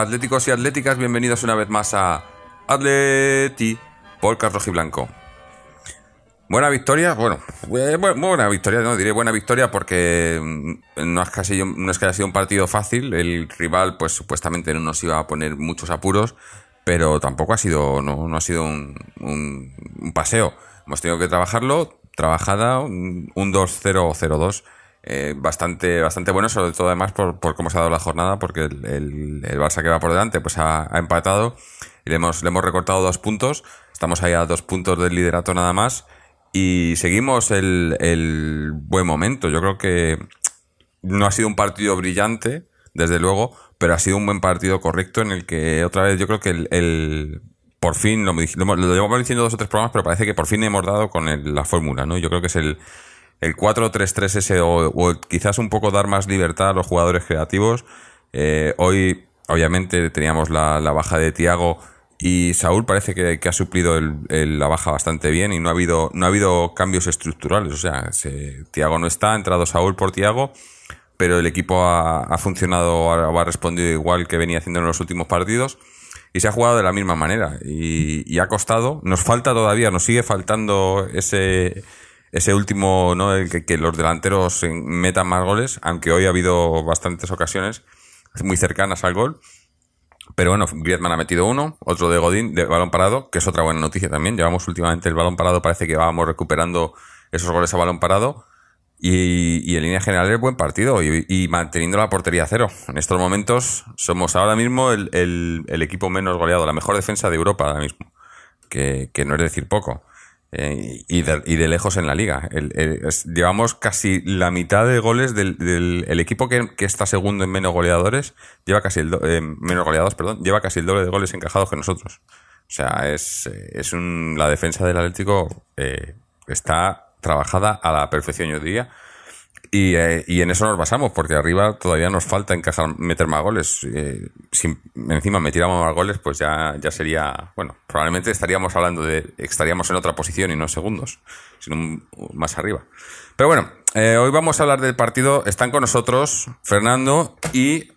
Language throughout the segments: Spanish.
Atléticos y atléticas, bienvenidos una vez más a Atleti Podcast Rojiblanco. Buena victoria, bueno, bu- bu- buena victoria, no diré buena victoria porque mm, no es, casi, no es que haya sido un partido fácil, el rival pues supuestamente no nos iba a poner muchos apuros, pero tampoco ha sido, no, no ha sido un paseo. Hemos tenido que trabajarlo, trabajada, un, un 2-0-0-2, eh, bastante, bastante bueno, sobre todo además por, por cómo se ha dado la jornada, porque el, el, Barça que va por delante pues ha, empatado y le hemos, le hemos recortado dos puntos, estamos ahí a dos puntos del liderato nada más y seguimos el, el buen momento. Yo creo que no ha sido un partido brillante, desde luego, pero ha sido un buen partido correcto en el que otra vez yo creo que el, el- por fin, lo, lo, lo llevamos diciendo dos o tres programas, pero parece que por fin hemos dado con el- la fórmula, ¿no? Yo creo que es el, el 4-3-3 ese o, o quizás un poco dar más libertad a los jugadores creativos. Eh, hoy, obviamente, teníamos la, la baja de Tiago y Saúl parece que, ha suplido el- la baja bastante bien y no ha habido, no ha habido cambios estructurales. O sea, se- Tiago no está, ha entrado Saúl por Tiago, pero el equipo ha, funcionado ha, ha respondido igual que venía haciendo en los últimos partidos y se ha jugado de la misma manera y, y ha costado. Nos falta todavía, nos sigue faltando ese ese último, ¿no? El que, los delanteros metan más goles, aunque hoy ha habido bastantes ocasiones muy cercanas al gol. Pero bueno, Griezmann ha metido uno, otro de Godín, de balón parado, que es otra buena noticia también. Llevamos últimamente el balón parado, parece que vamos recuperando esos goles a balón parado. Y, y en línea general es buen partido y, y manteniendo la portería a cero. En estos momentos somos ahora mismo el, el- el equipo menos goleado, la mejor defensa de Europa ahora mismo, que, que no es decir poco. Eh, y, de, y de lejos en la liga. Llevamos casi la mitad de goles del, del- el equipo que, que está segundo en menos goleadores, lleva casi el do- eh, menos goleados, perdón, lleva casi el doble de goles encajados que nosotros. O sea, es, es un, la defensa del Atlético eh, está trabajada a la perfección, yo diría. Y, eh, y en eso nos basamos, porque arriba todavía nos falta encajar, meter más goles. Eh, si encima metiéramos más goles, pues ya, ya sería, bueno, probablemente estaríamos hablando de, estaríamos en otra posición y no segundos, sino más arriba. Pero bueno, eh, hoy vamos a hablar del partido. Están con nosotros Fernando y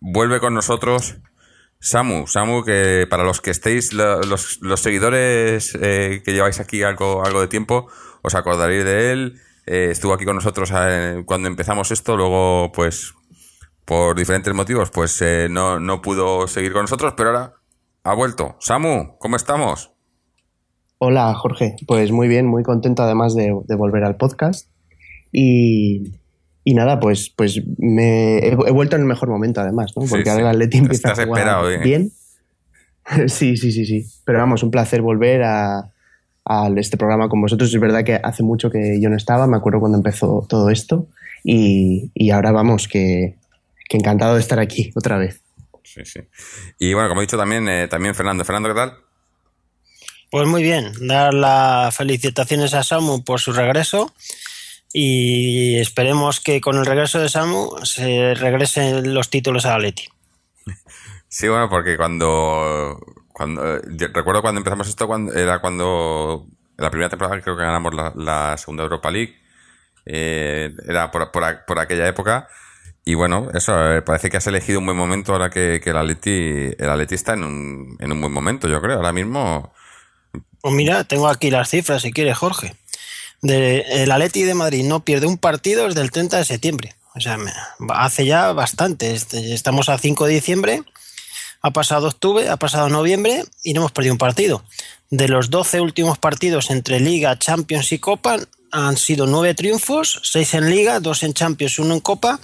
vuelve con nosotros Samu. Samu, que para los que estéis, los, los seguidores eh, que lleváis aquí algo, algo de tiempo, os acordaréis de él. Eh, estuvo aquí con nosotros eh, cuando empezamos esto, luego pues por diferentes motivos pues eh, no, no pudo seguir con nosotros, pero ahora ha vuelto. Samu, ¿cómo estamos? Hola Jorge, pues muy bien, muy contento además de, de volver al podcast y, y nada, pues, pues me he, he vuelto en el mejor momento además, ¿no? Sí, Porque sí. ahora el Atleti empieza Estás a jugar esperado, bien. sí, sí, sí, sí. Pero vamos, un placer volver a, a este programa con vosotros. Es verdad que hace mucho que yo no estaba, me acuerdo cuando empezó todo esto y, y ahora vamos, que, que encantado de estar aquí otra vez. Sí, sí. Y bueno, como he dicho también, eh, también Fernando. Fernando, ¿qué tal? Pues muy bien, dar las felicitaciones a Samu por su regreso y esperemos que con el regreso de Samu se regresen los títulos a Atleti. Sí, bueno, porque cuando, cuando eh, recuerdo cuando empezamos esto, cuando, era cuando en la primera temporada creo que ganamos la, segunda Europa League, eh, era por, aquella época. Y bueno, eso, eh, parece que has elegido un buen momento ahora que, el Atleti, el está en un, en un buen momento, yo creo. Ahora mismo, Pues mira, tengo aquí las cifras si quieres, Jorge. El Atleti de Madrid no pierde un partido desde el 30 de septiembre. O sea, hace ya bastante. Este- Estamos a 5 de diciembre, ha pasado octubre, ha pasado noviembre y no hemos perdido un partido. De los 12 últimos partidos entre Liga, Champions y Copa han sido 9 triunfos, 6 en Liga, 2 en Champions, 1 en Copa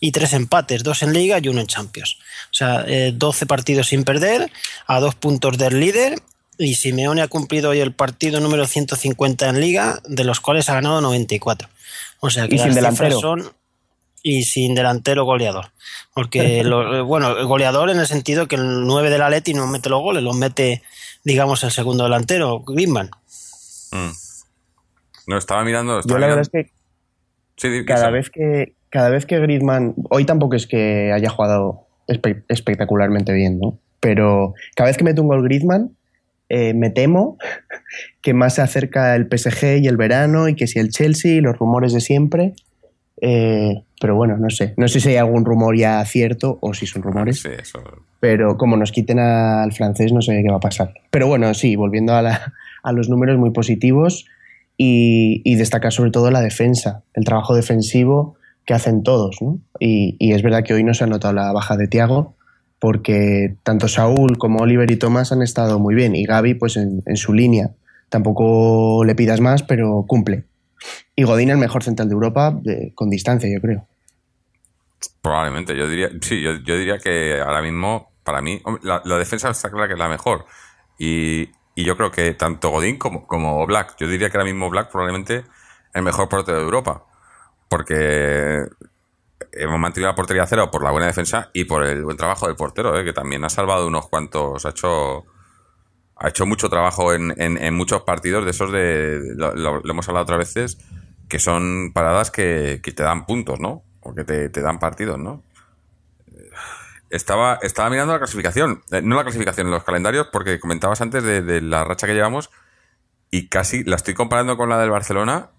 y 3 empates, 2 en Liga y 1 en Champions. O sea, eh, 12 partidos sin perder, a 2 puntos del líder y Simeone ha cumplido hoy el partido número 150 en Liga, de los cuales ha ganado 94. O sea que Y sin las cifras delantero. son y sin delantero goleador. Porque, lo, bueno, el goleador en el sentido que el 9 del Atleti no mete los goles, los mete, digamos, el segundo delantero, Griezmann. Mm. No, estaba mirando. Yo Estaba la verdad mirando- es que Sí, cada vez que cada vez que Griezmann hoy tampoco es que haya jugado espe- espectacularmente bien, ¿no? Pero cada vez que mete un gol Griezmann eh, me temo que más se acerca el PSG y el verano y que si el Chelsea, los rumores de siempre. Eh, pero bueno, no sé. No sé si hay algún rumor ya cierto o si son rumores. Sí, eso. pero como nos quiten al francés no sé qué va a pasar. Pero bueno, sí, volviendo a, la- a los números muy positivos y, y destacar sobre todo la defensa, el trabajo defensivo que hacen todos. ¿no? Y, y es verdad que hoy no se ha notado la baja de Tiago porque tanto Saúl como Oliver y Tomás han estado muy bien y Gaby pues en, en su línea. Tampoco le pidas más, pero cumple. Y Godín el mejor central de Europa de- con distancia, yo creo. Probablemente, yo diría, sí, yo, yo diría que ahora mismo, para mí, la, defensa está clara que es la mejor. Y, y yo creo que tanto Godín como, como Black, yo diría que ahora mismo Black probablemente el mejor portero de Europa. Porque hemos mantenido la portería cero por la buena defensa y por el buen trabajo del portero, ¿eh? que también ha salvado unos cuantos, ha hecho ha hecho mucho trabajo en, en- muchos partidos de esos de, lo, lo- lo hemos hablado otras veces, que son paradas que, que te dan puntos, ¿no? O que te, te dan partidos, ¿no? Estaba, estaba mirando la clasificación, eh, no la clasificación, los calendarios, porque comentabas antes de, de la racha que llevamos y casi la estoy comparando con la del Barcelona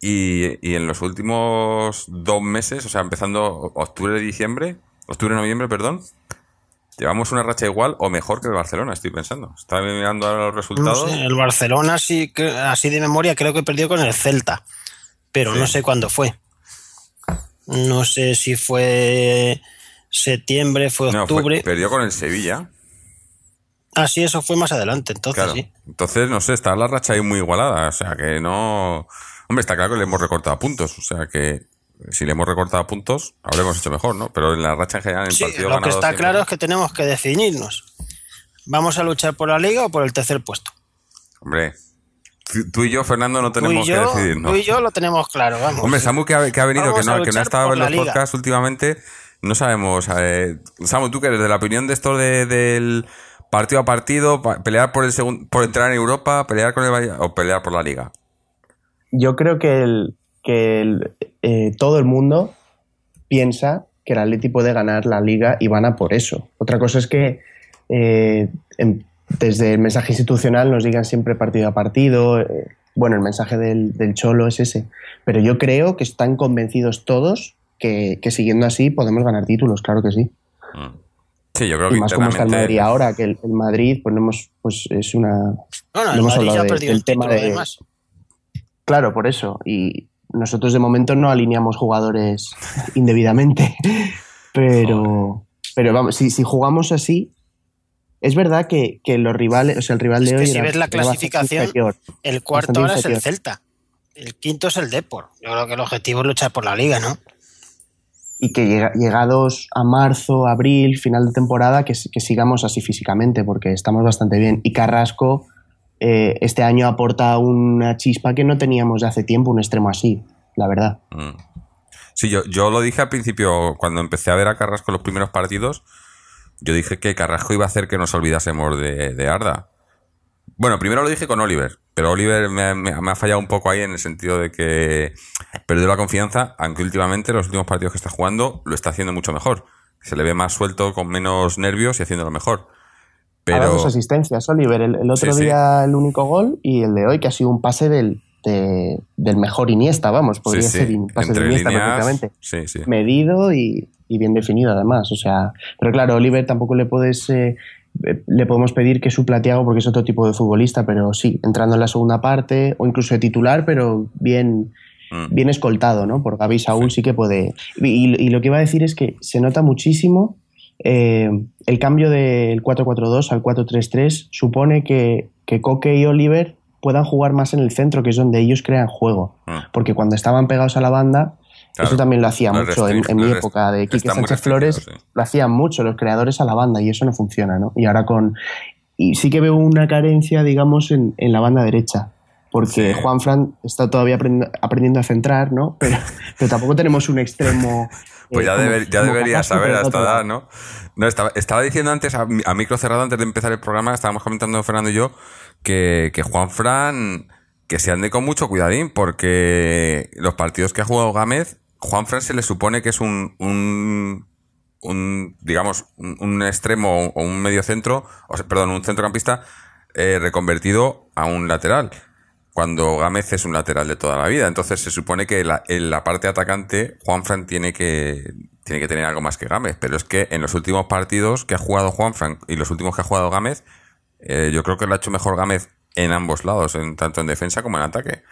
y, y en los últimos dos meses, o sea, empezando octubre, diciembre, octubre, noviembre, perdón, llevamos una racha igual o mejor que el Barcelona, estoy pensando. Estaba mirando ahora los No resultados. sé, el Barcelona, sí, así de memoria, creo que perdió con el Celta, pero Sí. no sé cuándo fue. No sé si fue septiembre, fue No, fue- octubre. perdió con el Sevilla. Ah, sí, eso fue más adelante, entonces Claro. sí. Entonces, no sé, está la racha ahí muy igualada. O sea, que no. Hombre, está claro que le hemos recortado puntos. O sea, que si le hemos recortado puntos, habremos hecho mejor, ¿no? Pero en la racha en general, en Sí, partido lo que está siempre- claro es que tenemos que definirnos. ¿Vamos a luchar por la liga o por el tercer puesto? Hombre, tú- y yo, Fernando, no tenemos que decidir, ¿no? tú y yo lo tenemos claro, vamos. Hombre, Samu que ha, que ha venido, que no, que no ha estado en los liga. podcasts últimamente, no sabemos. eh, Samu, tú que eres de la opinión de esto de- del partido a partido, pa- pelear por el segundo, por entrar en Europa, pelear con el Valle- o pelear por la liga. yo creo que, el, que el, eh, todo el mundo piensa que el Atleti puede ganar la liga y van a por eso. Otra cosa es que eh, en- desde el mensaje institucional nos digan siempre partido a partido. eh, bueno, el mensaje del, del Cholo es ese. Pero yo creo que están convencidos todos que, que siguiendo así podemos ganar títulos, claro que sí. Mm. Sí, yo creo que Y más como está el Madrid ahora, que el, el Madrid, pues, no hemos, pues es una, Bueno, lo el hemos Madrid hablado de- del tema de- además. Claro, por eso. Y nosotros de momento no alineamos jugadores indebidamente. Pero, pero vamos, si, si jugamos así, es verdad que, que los rivales, o sea, el rival Es de que hoy si era- es la clasificación, inferior. El cuarto ahora es el. Celta. El quinto es el Depor. Yo creo que el objetivo es luchar por la liga, ¿no? Y que llega- llegados a marzo, abril, final de temporada, que, que sigamos así físicamente, porque estamos bastante bien. Y Carrasco eh, este año aporta una chispa que no teníamos de hace tiempo, un extremo así, la verdad. Mm. Sí, yo, yo lo dije al principio, cuando empecé a ver a Carrasco en los primeros partidos, yo dije que Carrasco iba a hacer que nos olvidásemos de, de Arda. Bueno, primero lo dije con Oliver, pero Oliver me, me- me ha fallado un poco ahí en el sentido de que perdió la confianza, aunque últimamente los últimos partidos que está jugando lo está haciendo mucho mejor. Se le ve más suelto, con menos nervios y haciéndolo mejor. Pero dos asistencias, Oliver. El, el otro Sí, sí. día el único gol y el de hoy que ha sido un pase del, de- del mejor Iniesta, vamos, podría sí, ser un pase de entre Iniesta líneas, perfectamente. sí, sí. Medido y, y bien definido además. O sea, pero claro, Oliver tampoco le puedes eh, eh, le podemos pedir que supla a Thiago porque es otro tipo de futbolista, pero sí, entrando en la segunda parte o incluso de titular, pero bien Mm. bien escoltado, ¿no? Por Gaby Saúl sí, que puede. Y, y lo que iba a decir es que se nota muchísimo eh, el cambio del 4-4-2 al 4-3-3 supone que, que Coque y Oliver puedan jugar más en el centro, que es donde ellos crean juego. Mm. Porque cuando estaban pegados a la banda, Claro. eso también lo hacía mucho en, mi época de Quique Sánchez Flores, sí. lo hacían mucho los creadores a la banda y eso no funciona, ¿no? Y ahora con... Y sí que veo una carencia, digamos, en, en la banda derecha. porque Sí. Juan Fran está todavía aprendi- aprendiendo a centrar, ¿no? Pero, pero tampoco tenemos un extremo. Pues eh, ya, como- deber- ya debería saber pero a de esta otro edad. ¿no? No, estaba, estaba diciendo antes, a micro cerrado, antes de empezar el programa, estábamos comentando Fernando y yo, que, que Juan Fran, que se ande con mucho cuidadín, porque los partidos que ha jugado Gámez, Juan Fran se le supone que es un, un, un, digamos, un, un extremo o un medio centro, o sea, perdón, un centrocampista eh, reconvertido a un lateral. Cuando Gámez es un lateral de toda la vida. Entonces se supone que la, en la parte atacante, Juanfran tiene que, tiene que tener algo más que Gámez. Pero es que en los últimos partidos que ha jugado Juanfran y los últimos que ha jugado Gámez, eh, yo creo que lo ha hecho mejor Gámez en ambos lados, en, tanto en defensa como en ataque.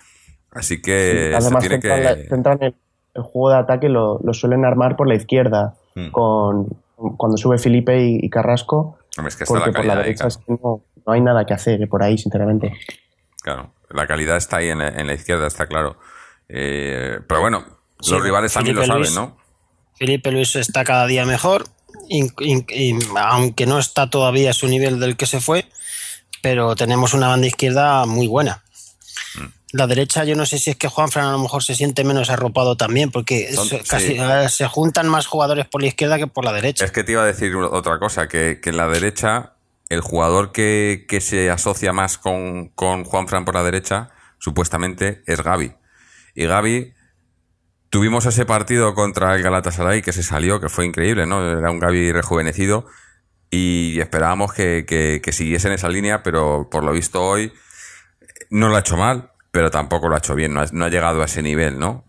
Así que se el, juego de ataque lo, lo suelen armar por la izquierda, Mm. con cuando sube Felipe y, y Carrasco, Hombre, es que está porque la por la ahí, derecha claro. es que no, no hay nada que hacer eh, por ahí, sinceramente. Claro, la calidad está ahí en la, en la izquierda, está claro. Eh, pero bueno, Sí, los rivales también lo saben, Luis. ¿no? Felipe Luis está cada día mejor, in- in- y aunque no está todavía a su nivel del que se fue, pero tenemos una banda izquierda muy buena. La derecha, yo no sé si es que Juanfran a lo mejor se siente menos arropado también, porque Son- se, sí. casi, se juntan más jugadores por la izquierda que por la derecha. Es que te iba a decir otra cosa, que, que en la derecha, el jugador que, que se asocia más con, con Juan Fran por la derecha, supuestamente, es Gaby. Y Gaby, tuvimos ese partido contra el Galatasaray que se salió, que fue increíble, ¿no? Era un Gaby rejuvenecido y esperábamos que, que, que siguiese en esa línea, pero por lo visto hoy no lo ha hecho mal, pero tampoco lo ha hecho bien, no ha, no ha llegado a ese nivel, ¿no?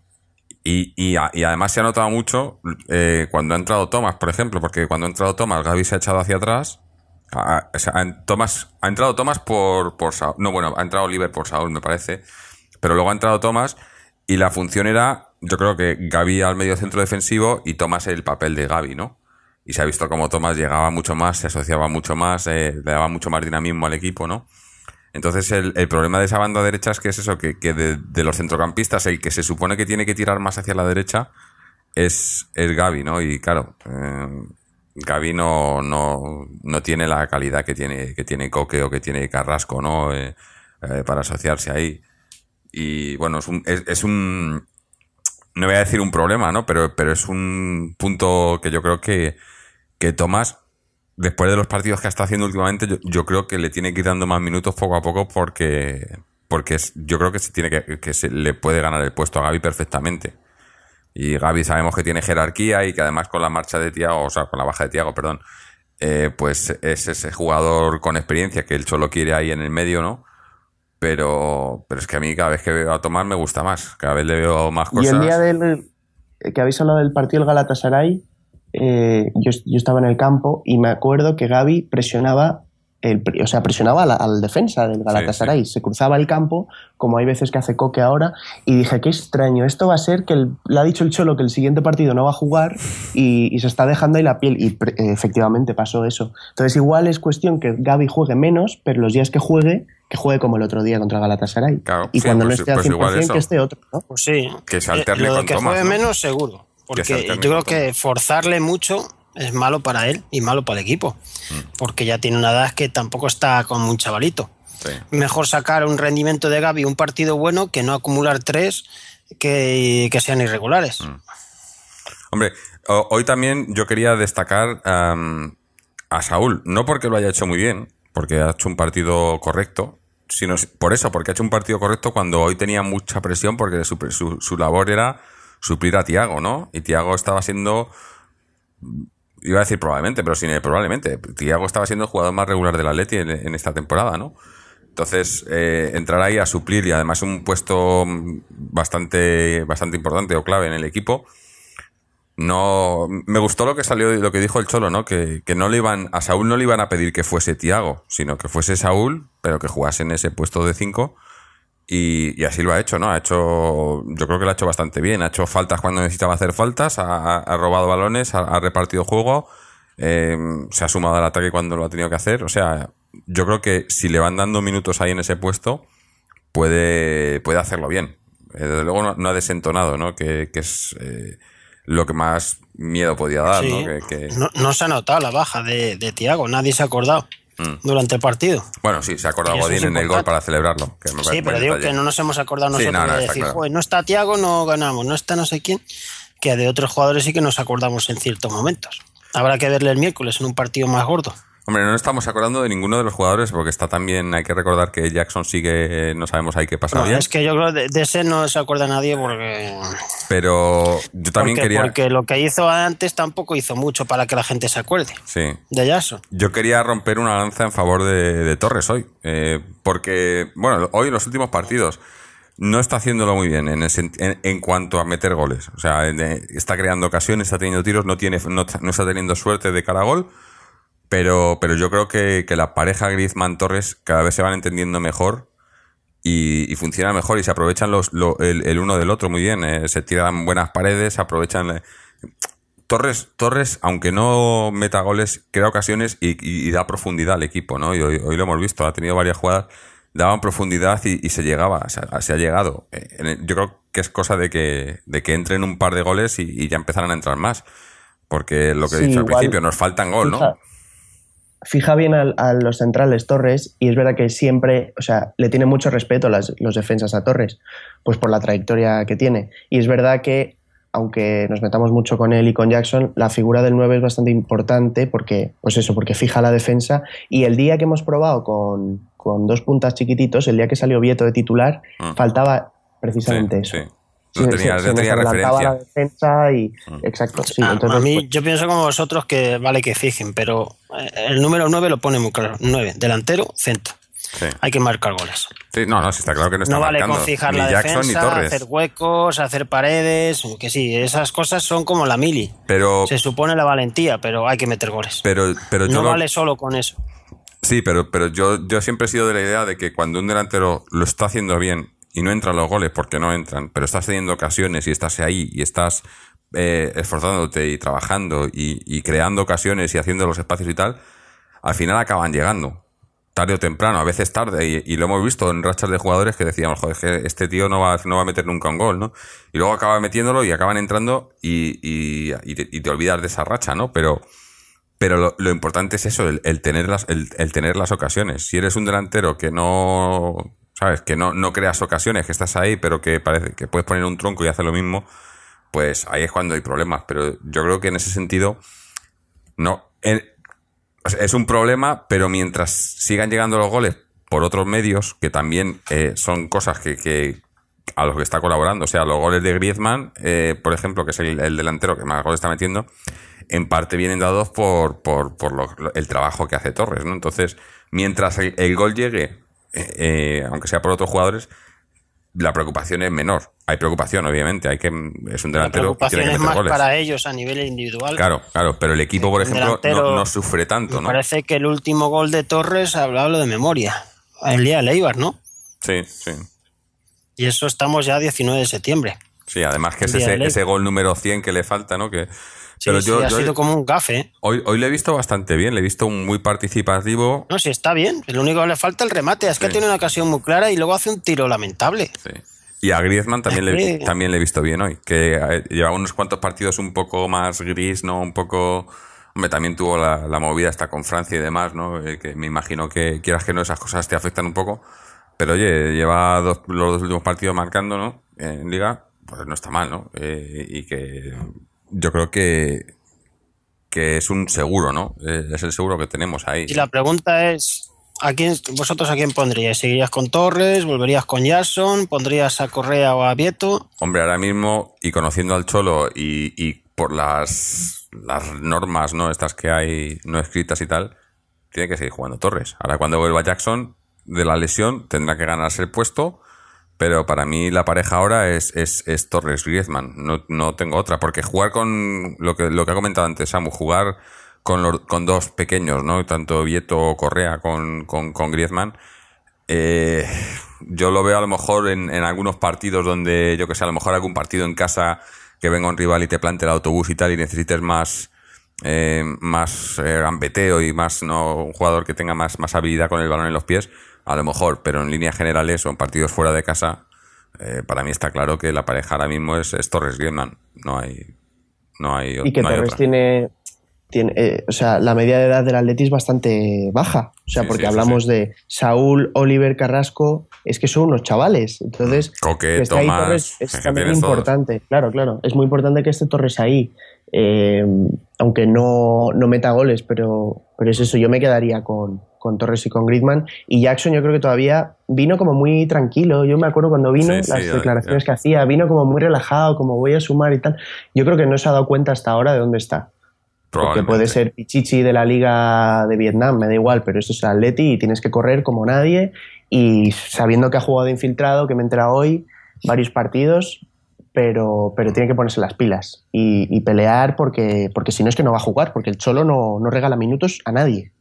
Y, y, además se ha notado mucho eh, cuando ha entrado Thomas, por ejemplo, porque cuando ha entrado Thomas, Gaby se ha echado hacia atrás. Ha entrado Thomas por, por Saúl. No, bueno, ha entrado Oliver por Saúl, me parece. Pero luego ha entrado Thomas y la función era, yo creo que Gaby al medio centro defensivo y Thomas el papel de Gaby, ¿no? Y se ha visto como Thomas llegaba mucho más, se asociaba mucho más, eh, le daba mucho más dinamismo al equipo, ¿no? Entonces el, el problema de esa banda derecha es que es eso, que, que de, los centrocampistas el que se supone que tiene que tirar más hacia la derecha es, es Gaby, ¿no? Y claro, eh, Gaby no, no, no tiene la calidad que tiene, que tiene Coque o que tiene Carrasco, ¿no? Eh, eh, para asociarse ahí. Y bueno, es un, es, es un, no voy a decir un problema, ¿no? Pero, pero es un punto que yo creo que, que Tomás, después de los partidos que está haciendo últimamente, yo, yo creo que le tiene que ir dando más minutos poco a poco porque, porque es- yo creo que se tiene que, que se le puede ganar el puesto a Gaby perfectamente. Y Gaby sabemos que tiene jerarquía y que además con la marcha de Tiago, o sea, con la baja de Tiago, perdón, eh, pues es ese jugador con experiencia que el Cholo quiere ahí en el medio, ¿no? Pero, pero es que a mí cada vez que veo a Tomás me gusta más. Cada vez le veo más Y cosas. el día del eh, que habéis hablado del partido del Galatasaray, eh, yo, yo estaba en el campo y me acuerdo que Gaby presionaba, el, o sea, presionaba al, al defensa del Galatasaray, se cruzaba el campo, como hay veces que hace Coque ahora, y dije, qué extraño, esto va a ser que el- le ha dicho el Cholo que el siguiente partido no va a jugar y, y se está dejando ahí la piel, y pre- eh, efectivamente pasó eso. Entonces igual es cuestión que Gaby juegue menos, pero los días que juegue, que juegue como el otro día contra Galatasaray. Claro, y sí, cuando pues- no esté al pues igual 100% eso. que esté otro, ¿no? Pues sí. Que se alterne Eh, lo de con que juegue ¿no? menos, seguro. Porque yo creo que forzarle mucho es malo para él y malo para el equipo. Mm. Porque ya tiene una edad que tampoco está con un chavalito. Sí. Mejor sacar un rendimiento de Gaby, un partido bueno, que no acumular tres que, que sean irregulares. Mm. Hombre, ho- hoy también yo quería destacar a Saúl, no porque lo haya hecho muy bien, porque ha hecho un partido correcto, sino por eso, porque ha hecho un partido correcto cuando hoy tenía mucha presión, porque su, su, su labor era suplir a Tiago, ¿no? Y Tiago estaba siendo, iba a decir probablemente, pero sin el probablemente, Tiago estaba siendo el jugador más regular del Atleti en, en esta temporada, ¿no? Entonces, eh, entrar ahí a suplir y además un puesto bastante, bastante importante o clave en el equipo, no me gustó lo que salió lo que dijo el cholo no que, que no le iban a Saúl no le iban a pedir que fuese Tiago sino que fuese Saúl pero que jugase en ese puesto de 5 y, y así lo ha hecho no ha hecho yo creo que lo ha hecho bastante bien ha hecho faltas cuando necesitaba hacer faltas ha, robado balones ha, ha repartido juego eh, se ha sumado al ataque cuando lo ha tenido que hacer o sea yo creo que si le van dando minutos ahí en ese puesto puede puede hacerlo bien Eh, desde luego no, no ha desentonado no que, que es eh, lo que más miedo podía dar, Sí. ¿no? Que, que- No, no se ha notado la baja de, de Tiago, nadie se ha acordado. Mm. durante el partido. Bueno, sí, se ha acordado Godín es en el gol para celebrarlo. que me Sí, pero digo detalle. que no nos hemos acordado Sí, nosotros no, no, de decir, claro. "Joder, no está Tiago, no ganamos, no está no sé quién, que de otros jugadores sí que nos acordamos en ciertos momentos. Habrá que verle el miércoles en un partido más gordo. Hombre, no estamos acordando de ninguno de los jugadores porque está también, hay que recordar que Jackson sigue, no sabemos ahí qué pasa No, es que yo creo de, de ese no se acuerda nadie porque, Pero yo también porque, quería... porque lo que hizo antes tampoco hizo mucho para que la gente se acuerde Sí. de Jackson. Yo quería romper una lanza en favor de, de Torres hoy. eh, porque, bueno, hoy en los últimos partidos no está haciéndolo muy bien en, ese- en, en cuanto a meter goles. O sea, eh, está creando ocasiones, está teniendo tiros, no, tiene, no, no está teniendo suerte de cara a gol. Pero, pero yo creo que, que la pareja Griezmann-Torres cada vez se van entendiendo mejor y, y funciona mejor y se aprovechan los, lo- el, el uno del otro muy bien. eh, se tiran buenas paredes, se aprovechan. eh, Torres, Torres, aunque no meta goles, crea ocasiones y, y- y da profundidad al equipo, ¿no? Y hoy, hoy lo hemos visto, ha tenido varias jugadas, daban profundidad y, y se llegaba, se ha, se ha llegado. Yo creo que es cosa de que, de que entren un par de goles y, ya empezarán a entrar más. Porque lo que he dicho al igual- principio, nos faltan gol, ¿no? Fija, fija bien al- a, los centrales Torres y es verdad que siempre, o sea, le tiene mucho respeto las, los defensas a Torres, pues por la trayectoria que tiene. Y es verdad que, aunque nos metamos mucho con él y con Jackson, la figura del 9 es bastante importante porque, pues eso, porque fija la defensa. Y el día que hemos probado con, con dos puntas chiquititos, el día que salió Vieto de titular, Mm. faltaba precisamente Sí, eso. sí. Lo tenía, se nos tenía referencia. la defensa y Mm. exacto sí a, entonces a mí pues, yo pienso como vosotros que vale que fijen, pero eh, el número 9 lo pone muy claro. 9, delantero, centro. Sí. Hay que marcar goles. Sí, no, no, sí está claro que no está No vale marcando con fijar ni la Jackson ni defensa, Torres. hacer huecos, hacer paredes, que sí, esas cosas son como la mili. Pero, Se supone la valentía, pero hay que meter goles. pero, pero yo no lo- vale solo con eso. Sí, pero, pero yo, yo siempre he sido de la idea de que cuando un delantero lo está haciendo bien y no entran los goles porque no entran, pero estás teniendo ocasiones y estás ahí y estás eh, esforzándote y trabajando y, y creando ocasiones y haciendo los espacios y tal, al final acaban llegando. Tarde o temprano, a veces tarde, y, lo hemos visto en rachas de jugadores que decíamos, joder, es que este tío no va, no va a meter nunca un gol, ¿no? Y luego acaba metiéndolo y acaban entrando y, y, te, te olvidas de esa racha, ¿no? Pero, pero lo, lo importante es eso, el, el tener las, el, el tener las ocasiones. Si eres un delantero que no, sabes, que no, no creas ocasiones, que estás ahí, pero que parece que puedes poner un tronco y hacer lo mismo, pues ahí es cuando hay problemas. Pero yo creo que en ese sentido, no, es un problema, pero mientras sigan llegando los goles por otros medios, que también eh, son cosas que, a los que está colaborando, o sea, los goles de Griezmann, eh, por ejemplo, que es el, el delantero que más goles está metiendo, en parte vienen dados por, por, por el trabajo que hace Torres, ¿no? Entonces, mientras el gol llegue, eh, eh, aunque sea por otros jugadores, la preocupación es menor. Hay preocupación, obviamente, hay que es un La delantero que preocupación tiene que es meter más goles. para ellos a nivel individual. Claro, claro, pero el equipo, por El ejemplo, no, sufre tanto, Me ¿no? parece que el último gol de Torres hablaba de memoria. El día de Leibar, ¿no? Sí, sí. Y eso estamos ya a 19 de septiembre. Sí, además que es ese, ese gol número 100 que le falta, ¿no? Que, Sí, pero sí, ha yo sido como un gafe. ¿eh? hoy, hoy le he visto bastante bien, le he visto muy participativo. No, sí, está bien. Lo único que le falta es el remate. Es que tiene una ocasión muy clara y luego hace un tiro lamentable. Sí. Y a Griezmann también le, también le he visto bien hoy, que llevaba unos cuantos partidos un poco más gris, ¿no? Un poco... Hombre, también tuvo la, la movida hasta con Francia y demás, ¿no? Eh, que me imagino que quieras que no, esas cosas te afectan un poco. Pero oye, lleva dos- los dos últimos partidos marcando, ¿no? En Liga, pues no está mal, ¿no? Eh, y que yo creo que, que es un seguro, ¿no? Eh, es el seguro que tenemos ahí. Y la pregunta es, ¿a quién, ¿vosotros a quién pondríais? ¿Seguirías con Torres? ¿Volverías con Jackson? ¿Pondrías a Correa o a Vieto? Hombre, ahora mismo, y conociendo al Cholo y, y por las, las normas, ¿no? Estas que hay no escritas y tal, tiene que seguir jugando Torres. Ahora cuando vuelva Jackson de la lesión, tendrá que ganarse el puesto, pero para mí la pareja ahora es, es, es Torres Griezmann. No, no tengo otra, porque jugar con lo que, lo que ha comentado antes Samu, jugar con, los, con dos pequeños, ¿no? Tanto Vieto Correa con, con, Griezmann, eh, yo lo veo a lo mejor en, en algunos partidos donde, yo que sé, a lo mejor algún partido en casa que venga un rival y te plante el autobús y tal y necesites más eh, más eh, y más no un jugador que tenga más, más habilidad con el balón en los pies, a lo mejor, pero en líneas generales o en partidos fuera de casa, eh, para mí está claro que la pareja ahora mismo es, es Torres Griezmann, no hay no hay y que no hay Torres otra. tiene tiene, eh, o sea, la media de edad del Atleti es bastante baja. O sea, Sí, porque sí, hablamos sí. de Saúl, Oliver, Carrasco, es que son unos chavales. Entonces, Coque, que esté ahí Torres es también todos. importante. Claro, claro. Es muy importante que esté Torres ahí. Eh, aunque no, no meta goles, pero, pero es eso. Yo me quedaría con, con Torres y con Griezmann. Y Jackson, yo creo que todavía vino como muy tranquilo. Yo me acuerdo cuando vino, Sí, sí, las declaraciones ya. que hacía, vino como muy relajado, como voy a sumar y tal. Yo creo que no se ha dado cuenta hasta ahora de dónde está. Porque puede ser Pichichi de la Liga de Vietnam, me da igual, pero esto es el Atleti y tienes que correr como nadie. Y sabiendo que ha jugado de infiltrado, que me entra hoy, varios partidos, pero, pero tiene que ponerse las pilas y, y pelear porque, porque si no es que no va a jugar, porque el Cholo no, no regala minutos a nadie.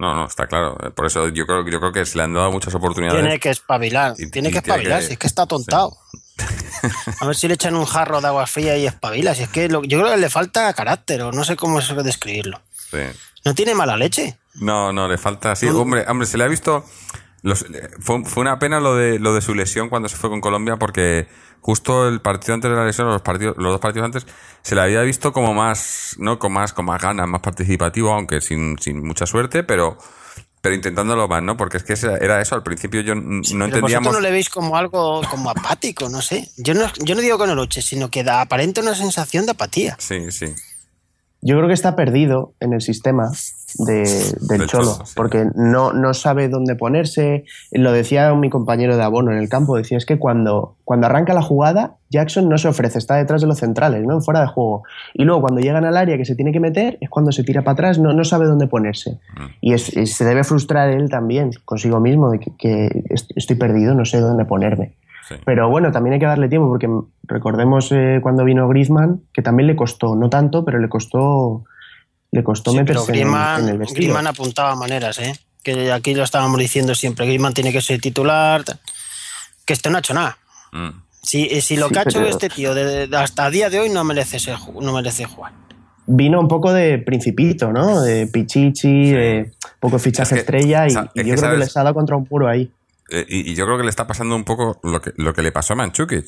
No, no, está claro. Por eso yo creo, yo creo que se le han dado muchas oportunidades. Tiene que espabilar, Y- tiene y que espabilar, que- si es que está tontado. A ver si le echan un jarro de agua fría y espabila. Si es que lo- yo creo que le falta carácter, o no sé cómo se describirlo. Sí. No tiene mala leche. No, no, le falta. Sí, hombre, hombre, se le ha visto. Los- fue, fue una pena lo de, lo de su lesión cuando se fue con Colombia porque justo el partido antes de la lesión, los, partidos, los dos partidos antes, se le había visto como más, ¿no? Con más, con más ganas, más participativo, aunque sin, sin mucha suerte, pero, pero intentándolo más, ¿no? Porque es que era eso, al principio yo no Pero entendíamos. no le veis como algo como apático, no sé. Yo no, yo no digo que no luche, sino que da aparente una sensación de apatía. Sí, sí. Yo creo que está perdido en el sistema de- del Del Cholo, Cholo, sí. porque no, no sabe dónde ponerse. Lo decía mi compañero de abono en el campo, decía, es que cuando, cuando arranca la jugada, Jackson no se ofrece, está detrás de los centrales, ¿no? fuera de juego. Y luego cuando llegan al área que se tiene que meter, es cuando se tira para atrás, no, no sabe dónde ponerse. Mm. Y, es- y se debe frustrar él también consigo mismo, de que, que est- estoy perdido, no sé dónde ponerme. sí. Pero bueno, también hay que darle tiempo porque recordemos eh, cuando vino Griezmann, que también le costó, no tanto, pero le costó le costó Sí, pero meterse en, Griezmann, en el vestido. Griezmann apuntaba maneras, ¿eh? Que aquí lo estábamos diciendo siempre. Griezmann tiene que ser titular. Que este no ha hecho nada. Mm. Si, eh, si lo Sí, que ha hecho pero- este tío de- de- hasta el día de hoy no merece, ser, no merece jugar. Vino un poco de principito, ¿no? De pichichi, de poco fichaje Es que, estrella y, sa- y es yo que creo sabes- que les ha dado contra un puro ahí. Eh, y, y yo creo que le está pasando un poco lo que, lo que le pasó a Manchukic.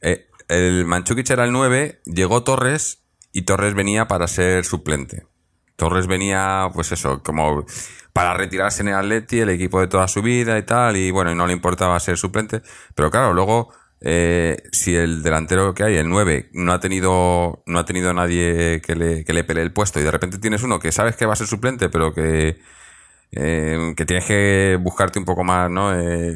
Eh, el Manchukic era el 9, llegó Torres y Torres venía para ser suplente. Torres venía, pues eso, como para retirarse en el Atleti, el equipo de toda su vida y tal, y bueno, no le importaba ser suplente. Pero claro, luego, eh, si el delantero que hay, el 9, no ha tenido, no ha tenido nadie que le, que le pelee el puesto, y de repente tienes uno que sabes que va a ser suplente, pero que, eh, que tienes que buscarte un poco más, ¿no? Eh,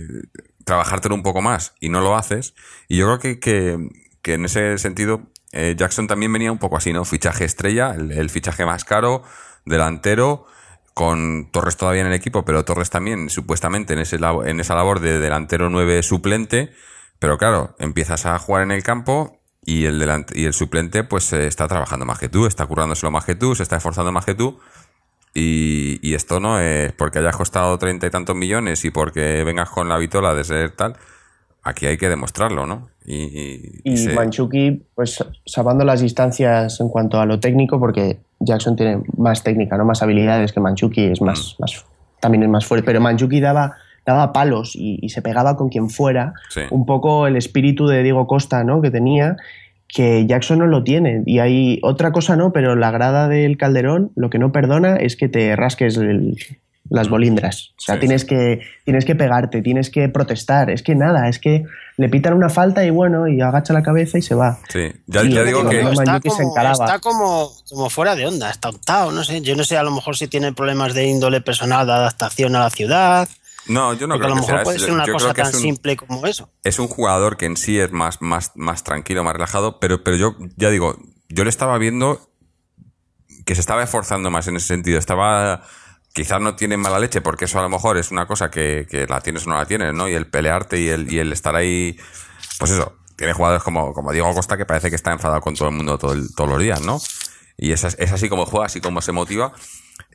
trabajártelo un poco más y no lo haces. Y yo creo que, que, que en ese sentido eh, Jackson también venía un poco así, ¿no? Fichaje estrella, el, fichaje más caro, delantero, con Torres todavía en el equipo, pero Torres también supuestamente en, ese en esa labor de delantero 9 suplente. Pero claro, empiezas a jugar en el campo y el, delant- y el suplente pues eh, está trabajando más que tú, está currándoselo más que tú, se está esforzando más que tú. Y, y esto no es porque hayas costado treinta y tantos millones y porque vengas con la vitola de ser tal. Aquí hay que demostrarlo, ¿no? Y, y- y Y se- Manchuki, pues salvando las distancias en cuanto a lo técnico, porque Jackson tiene más técnica, no más habilidades que Manchuki, es más, Mm. más también es más fuerte. Pero Manchuki daba, daba palos y, se pegaba con quien fuera. Sí. Un poco el espíritu de Diego Costa, ¿no? Que tenía, que Jackson no lo tiene. Y hay otra cosa, ¿no? Pero la grada del Calderón lo que no perdona es que te rasques el- las bolindras. O sea, Sí, tienes, sí. Que, tienes que pegarte, tienes que protestar. Es que nada, es que le pitan una falta y bueno, y agacha la cabeza y se va. Sí, ya, Y ya lo digo que que... está, como, encaraba. está como, como fuera de onda, está untado, no sé. Yo no sé, a lo mejor si tiene problemas de índole personal, de adaptación a la ciudad. No, yo no porque a creo lo que mejor sea puede ser una Yo cosa creo que tan es un, simple como eso. es un jugador que en sí es más, más, más tranquilo, más relajado, pero, pero yo ya digo, yo le estaba viendo que se estaba esforzando más en ese sentido. Estaba, quizás no tiene mala leche, porque eso a lo mejor es una cosa que, que la tienes o no la tienes, ¿no? Y el pelearte y el, y el estar ahí, pues eso, tiene jugadores como, como Diego Costa que parece que está enfadado con todo el mundo todo el- todos los días, ¿no? Y es, es así como juega, así como se motiva.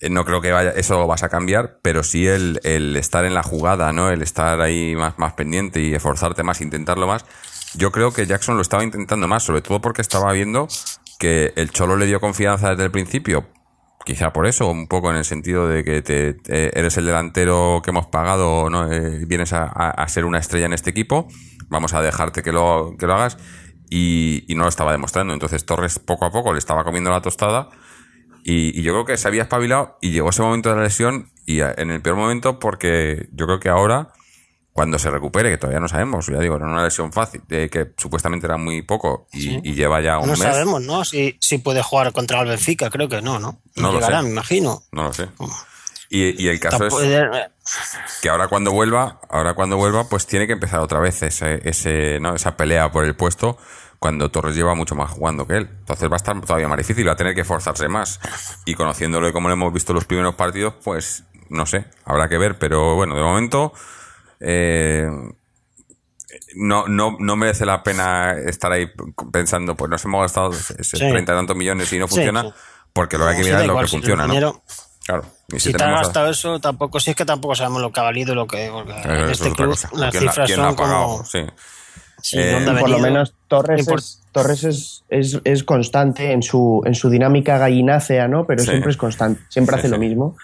Eh, No creo que vaya, eso lo vas a cambiar, pero sí el, el estar en la jugada, ¿no? El estar ahí más, más pendiente y esforzarte más, intentarlo más. Yo creo que Jackson lo estaba intentando más, sobre todo porque estaba viendo que el Cholo le dio confianza desde el principio. Quizá por eso, un poco en el sentido de que te, te- eres el delantero que hemos pagado, ¿no? Eh, vienes a, ser una estrella en este equipo, vamos a dejarte que lo, que lo hagas, y, no lo estaba demostrando. Entonces Torres poco a poco le estaba comiendo la tostada Y, y yo creo que se había espabilado y llegó ese momento de la lesión y en el peor momento porque yo creo que ahora, cuando se recupere, que todavía no sabemos, ya digo, era una lesión fácil, de que supuestamente era muy poco y, Sí. y lleva ya un No mes. sabemos, ¿no? Si, si puede jugar contra el Benfica, creo que no, ¿no? No lo Llegará, sé. me imagino. No lo sé. Y, y el caso Tampoco- es eh, que ahora cuando vuelva, ahora cuando vuelva, pues tiene que empezar otra vez ese, ese, ¿no? esa pelea por el puesto cuando Torres lleva mucho más jugando que él. Entonces va a estar todavía más difícil, va a tener que forzarse más. Y conociéndolo como lo hemos visto en los primeros partidos, pues no sé, habrá que ver. Pero bueno, de momento eh, no, no, no merece la pena estar ahí pensando, pues nos hemos gastado ese Sí. 30 y tantos millones y no funciona, sí. porque lo que hay que mirar es lo igual, que si funciona, ¿no? Claro. Y Si te has a- gastado eso, tampoco, si es que tampoco sabemos lo que ha valido lo que. En este club cosa. las ¿Quién la- cifras la son ha pagado? como. Sí. Sí, Eh, ¿dónde ha Por lo menos Torres, Import- es, Torres es, es, es constante en su, en su dinámica gallinácea, ¿no? Pero Sí. siempre es constante, siempre Sí, hace sí. lo mismo.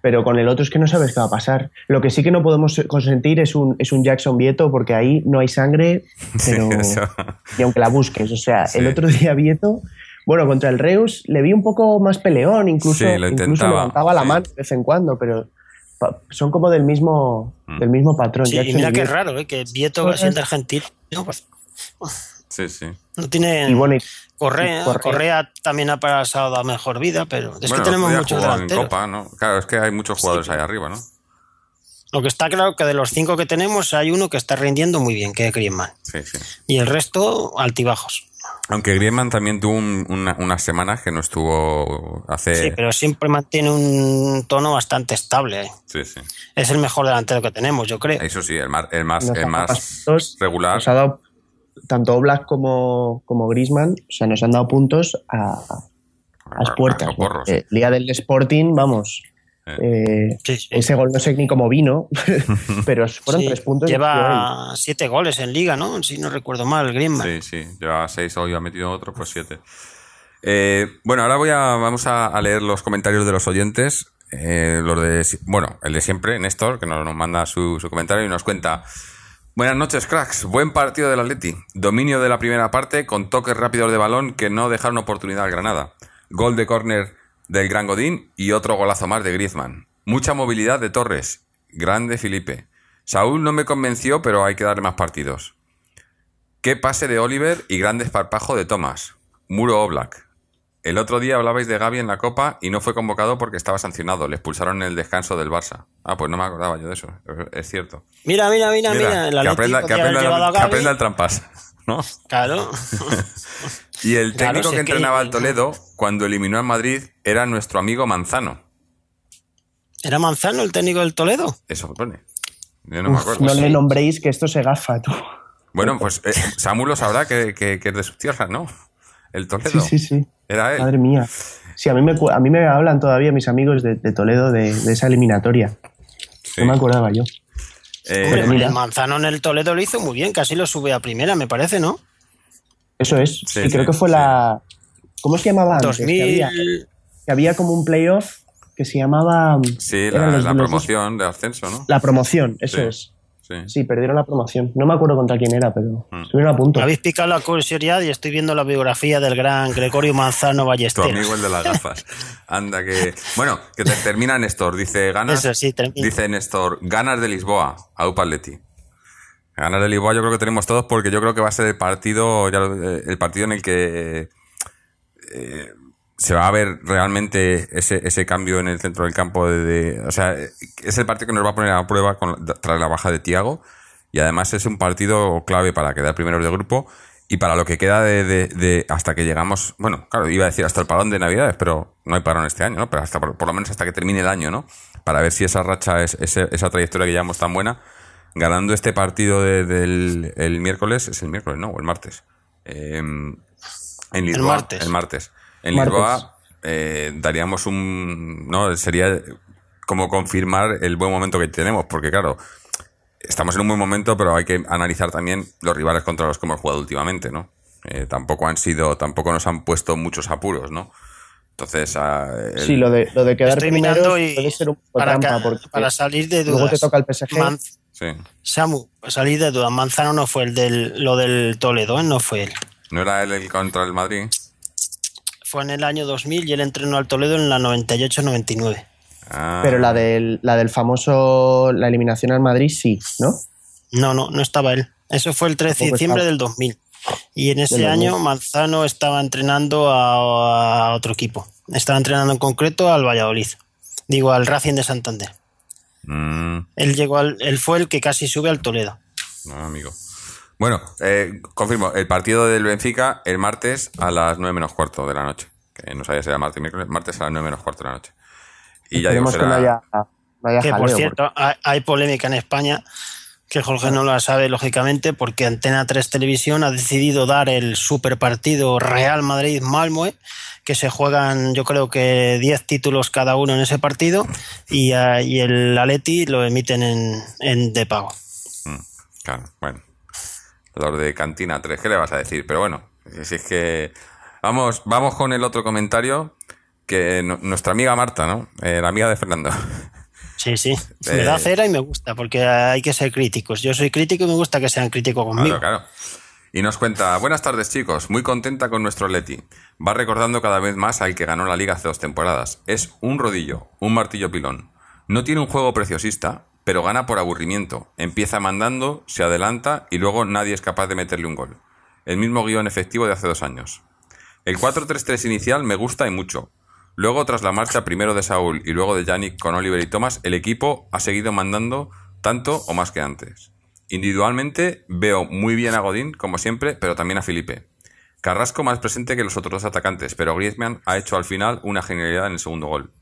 Pero con el otro es que no sabes qué va a pasar. Lo que sí que no podemos consentir es un, es un Jackson Vieto porque ahí no hay sangre, Sí, pero eso. y aunque la busques. O sea, Sí. el otro día Vieto, bueno, contra el Reus le vi un poco más peleón, incluso, Sí, lo incluso levantaba la sí. mano de vez en cuando, pero son como del mismo, Mm. del mismo patrón. Sí, y Jackson mira qué raro, ¿eh? que Vieto, Torres- siendo argentino, pues, Sí, sí. no tiene. Y bueno, y- Correa, y Correa. Correa también ha pasado a mejor vida, pero es Bueno, que tenemos muchos en delanteros. Copa, ¿no? Claro, es que hay muchos jugadores ahí arriba, ¿no? Lo que está claro que de los cinco que tenemos hay uno que está rindiendo muy bien, que es Griezmann. Sí, sí. Y el resto, altibajos. Aunque Griezmann también tuvo un- una- unas semanas que no estuvo hace... Sí, pero siempre mantiene un tono bastante estable. ¿eh? Sí, sí. Es el mejor delantero que tenemos, yo creo. Eso sí, el más, el más, el más regular. Nos ha dado tanto Oblak como, como Grisman, o sea, nos han dado puntos a, a las puertas. a ¿no? porros. Eh, Liga del Sporting, vamos. eh, Sí, sí. ese gol no sé ni cómo vino, pero fueron Sí, tres puntos. Lleva siete goles en liga, ¿no? Si no recuerdo mal, Griezmann. Sí, sí. Lleva seis hoy, ha metido otro, pues siete. Eh, bueno, ahora voy a, vamos a, a leer los comentarios de los oyentes. Eh, los de, bueno, el de siempre, Néstor, que nos, nos manda su, su comentario y nos cuenta. Buenas noches, cracks. Buen partido del Atleti. Dominio de la primera parte con toques rápidos de balón que no dejaron oportunidad al Granada. Gol de córner del Gran Godín y otro golazo más de Griezmann. Mucha movilidad de Torres. Grande Felipe. Saúl no me convenció, pero hay que darle más partidos. Qué pase de Oliver y gran desparpajo de Thomas. Muro Oblak. El otro día hablabais de Gaby en la Copa y no fue convocado porque estaba sancionado. Le expulsaron en el descanso del Barça. Ah, pues no me acordaba yo de eso. Es cierto. Mira, mira, mira, mira. El que, aprenda, que, que el trampas. ¿no? Claro. Y el Claro, técnico si que entrenaba al Toledo cuando eliminó al Madrid era nuestro amigo Manzano. ¿Era Manzano el técnico del Toledo? Eso pone. Yo no me acuerdo. no le nombréis que esto se gafa, tú. Bueno, pues eh, Samu lo sabrá que, que- que es de su tierra, ¿no? El Toledo. Sí, sí, sí. Era él. Madre mía. Sí, a mí me, a mí me hablan todavía mis amigos de, de Toledo de, de esa eliminatoria. Sí. No me acordaba yo. Eh, Hombre, mira. el Manzano en el Toledo lo hizo muy bien, casi lo sube a primera, me parece, ¿no? Eso es. Sí, y creo que fue sí. la. ¿Cómo se llamaba antes? Que 2000. había, que había como un playoff que se llamaba. sí, la, los- la los- promoción de ascenso, ¿no? La promoción, eso Sí. es. Sí. Sí, perdieron la promoción. No me acuerdo contra quién era, pero Mm. estuvieron a punto. Habéis picado la curiosidad y estoy viendo la biografía del gran Gregorio Manzano Tu Ballesteros. amigo el de las gafas. Anda que. Bueno, que te- termina Néstor. Dice ganas. Eso sí, termina. Dice Néstor, ganas de Lisboa, Aupa Atleti. Ganas de Lisboa yo creo que tenemos todos porque yo creo que va a ser el partido, ya lo- eh, el partido en el que eh, se va a ver realmente ese, ese cambio en el centro del campo. De, de- o sea, es el partido que nos va a poner a prueba con, tras la baja de Tiago y además es un partido clave para quedar primeros de grupo y para lo que queda de, de- de- hasta que llegamos, bueno, claro, iba a decir hasta el parón de Navidades, pero no hay parón este año, ¿no? Pero hasta por, por lo menos hasta que termine el año, ¿no? Para ver si esa racha, es, ese- esa trayectoria que llevamos tan buena, ganando este partido de- del el miércoles, es el miércoles, ¿no? O el martes. Eh, en Lisboa. martes. El martes. En. Lisboa eh, daríamos un, no, sería como confirmar el buen momento que tenemos, porque claro, estamos en un buen momento, pero hay que analizar también los rivales contra los que hemos jugado últimamente, ¿no? Eh, tampoco han sido, tampoco nos han puesto muchos apuros, ¿no? Entonces, ah, el- Sí, lo de, lo de quedar Estoy mirando y puede ser un poco para, trampa porque para salir de dudas. luego te toca el PSG. Man- sí. Samu, salir de dudas. Manzano no fue el del lo del Toledo, ¿eh? no fue él. ¿No era él el contra el Madrid? Fue en el año 2000 y él entrenó al Toledo en la 98-99. Ah, Pero la del, la del famoso, la eliminación al Madrid, sí, ¿no? No, no, no estaba él. Eso fue el 13 de diciembre estaba. del 2000. Y en ese Del 2000. año Manzano estaba entrenando a, a otro equipo. Estaba entrenando en concreto al Valladolid. Digo, al Racing de Santander. mm, Él llegó al, él fue el que casi sube al Toledo. no, amigo. Bueno, eh, confirmo, el partido del Benfica el martes a las 9 menos cuarto de la noche. Que no sabía si era martes, miércoles, martes a las 9 menos cuarto de la noche. Y ya digo, Esperemos que no será... haya, no haya Que por cierto, hay, hay polémica en España, que Jorge no la sabe, lógicamente, porque Antena 3 Televisión ha decidido dar el super partido Real Madrid-Malmoe, que se juegan, yo creo que 10 títulos cada uno en ese partido, y, ah, y el Atleti lo emiten en, en de pago. Mm, claro, bueno. Los de Cantina 3, ¿qué le vas a decir? Pero bueno, si es que... Vamos, vamos con el otro comentario que no- nuestra amiga Marta, ¿no? Eh, la amiga de Fernando. Sí, sí, Eh. me da cera y me gusta, porque hay que ser críticos. Yo soy crítico y me gusta que sean críticos conmigo. Claro, claro. Y nos cuenta, buenas tardes chicos, muy contenta con nuestro Leti. Va recordando cada vez más al que ganó la liga hace dos temporadas. Es un rodillo, un martillo pilón. No tiene un juego preciosista, pero gana por aburrimiento. Empieza mandando, se adelanta y luego nadie es capaz de meterle un gol. El mismo guion efectivo de hace dos años. El 4-3-3 inicial me gusta y mucho. Luego, tras la marcha primero de Saúl y luego de Yannick con Oliver y Thomas, el equipo ha seguido mandando tanto o más que antes. Individualmente veo muy bien a Godín, como siempre, pero también a Felipe. Carrasco más presente que los otros dos atacantes, pero Griezmann ha hecho al final una genialidad en el segundo gol.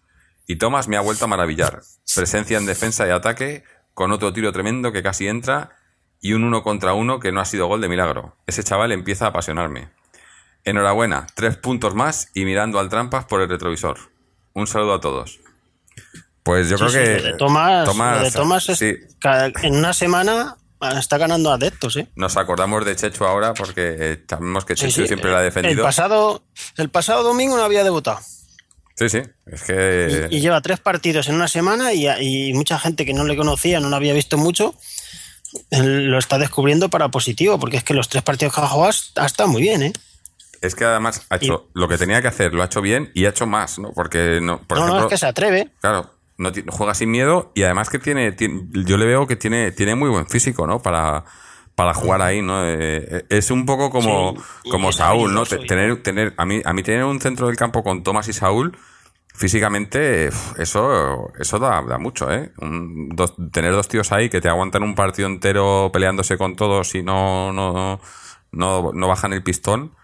Y Thomas me ha vuelto a maravillar. Presencia en defensa y ataque, con otro tiro tremendo que casi entra y un uno contra uno que no ha sido gol de milagro. Ese chaval empieza a apasionarme. Enhorabuena, tres puntos más y mirando al trampas por el retrovisor. Un saludo a todos. Pues yo Sí, creo sí, que lo de Tomás, lo de Tomás es- sí, en una semana está ganando adeptos, ¿eh? nos acordamos de Chechu ahora porque eh, sabemos que Chechu siempre la ha el- defendido. El pasado, el pasado domingo no había debutado. Sí, sí, es que Y, y lleva tres partidos en una semana y, y mucha gente que no le conocía, no lo había visto mucho, lo está descubriendo para positivo, porque es que los tres partidos que ha jugado ha estado muy bien, ¿eh? es que además ha hecho lo que tenía que hacer, lo ha hecho bien y ha hecho más, ¿no? Porque no, por no, ejemplo, no, es que se atreve. Claro, no juega sin miedo y además que tiene, tiene- yo le veo que tiene, tiene muy buen físico, ¿no? Para, para jugar ahí, ¿no? Eh, es un poco como, Sí, como Saúl, ¿no? Tener, tener, a mí, a mí tener un centro del campo con Tomás y Saúl, físicamente, eso, eso da, da mucho, ¿eh? Un- dos- tener dos tíos ahí que te aguantan un partido entero peleándose con todos y no, no, no, no bajan el pistón.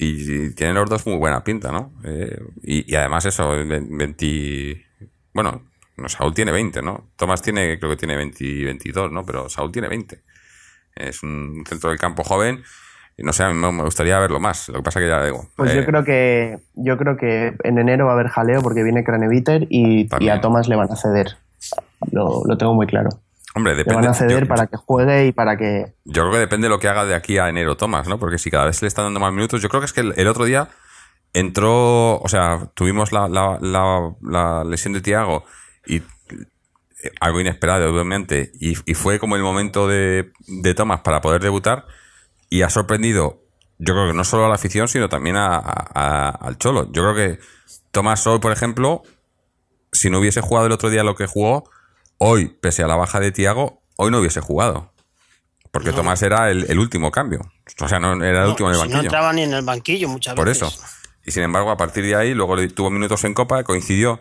Y tienen los dos muy buena pinta, ¿no? Eh, y, y además eso, ve- 20... Bueno, no, Saúl tiene 20, ¿no? Tomás tiene, creo que tiene 20, 22, ¿no? Pero Saúl tiene 20. Es un centro del campo joven. No sé, a mí me gustaría verlo más. Lo que pasa que ya digo. Pues eh, yo creo que yo creo que en enero va a haber jaleo porque viene Craneviter y, y a Thomas le van a ceder. Lo, lo tengo muy claro. Hombre, Le depende. van a ceder yo, para que juegue y para que yo creo que depende de lo que haga de aquí a enero Tomás, ¿no? Porque si cada vez le están dando más minutos. Yo creo que es que el, el otro día entró. O sea, tuvimos la, la, la, la lesión de Tiago y eh, algo inesperado, obviamente. Y, y fue como el momento de, de Tomás para poder debutar. Y ha sorprendido, yo creo que no solo a la afición, sino también a- a- a- al Cholo. Yo creo que Tomás hoy, por ejemplo, si no hubiese jugado el otro día lo que jugó, hoy, pese a la baja de Tiago, hoy no hubiese jugado. Porque Tomás era el, el último cambio. O sea, no era el No, último en el si no banquillo. entraba ni en el banquillo muchas Por veces. eso. Y sin embargo, a partir de ahí, luego tuvo minutos en Copa, coincidió.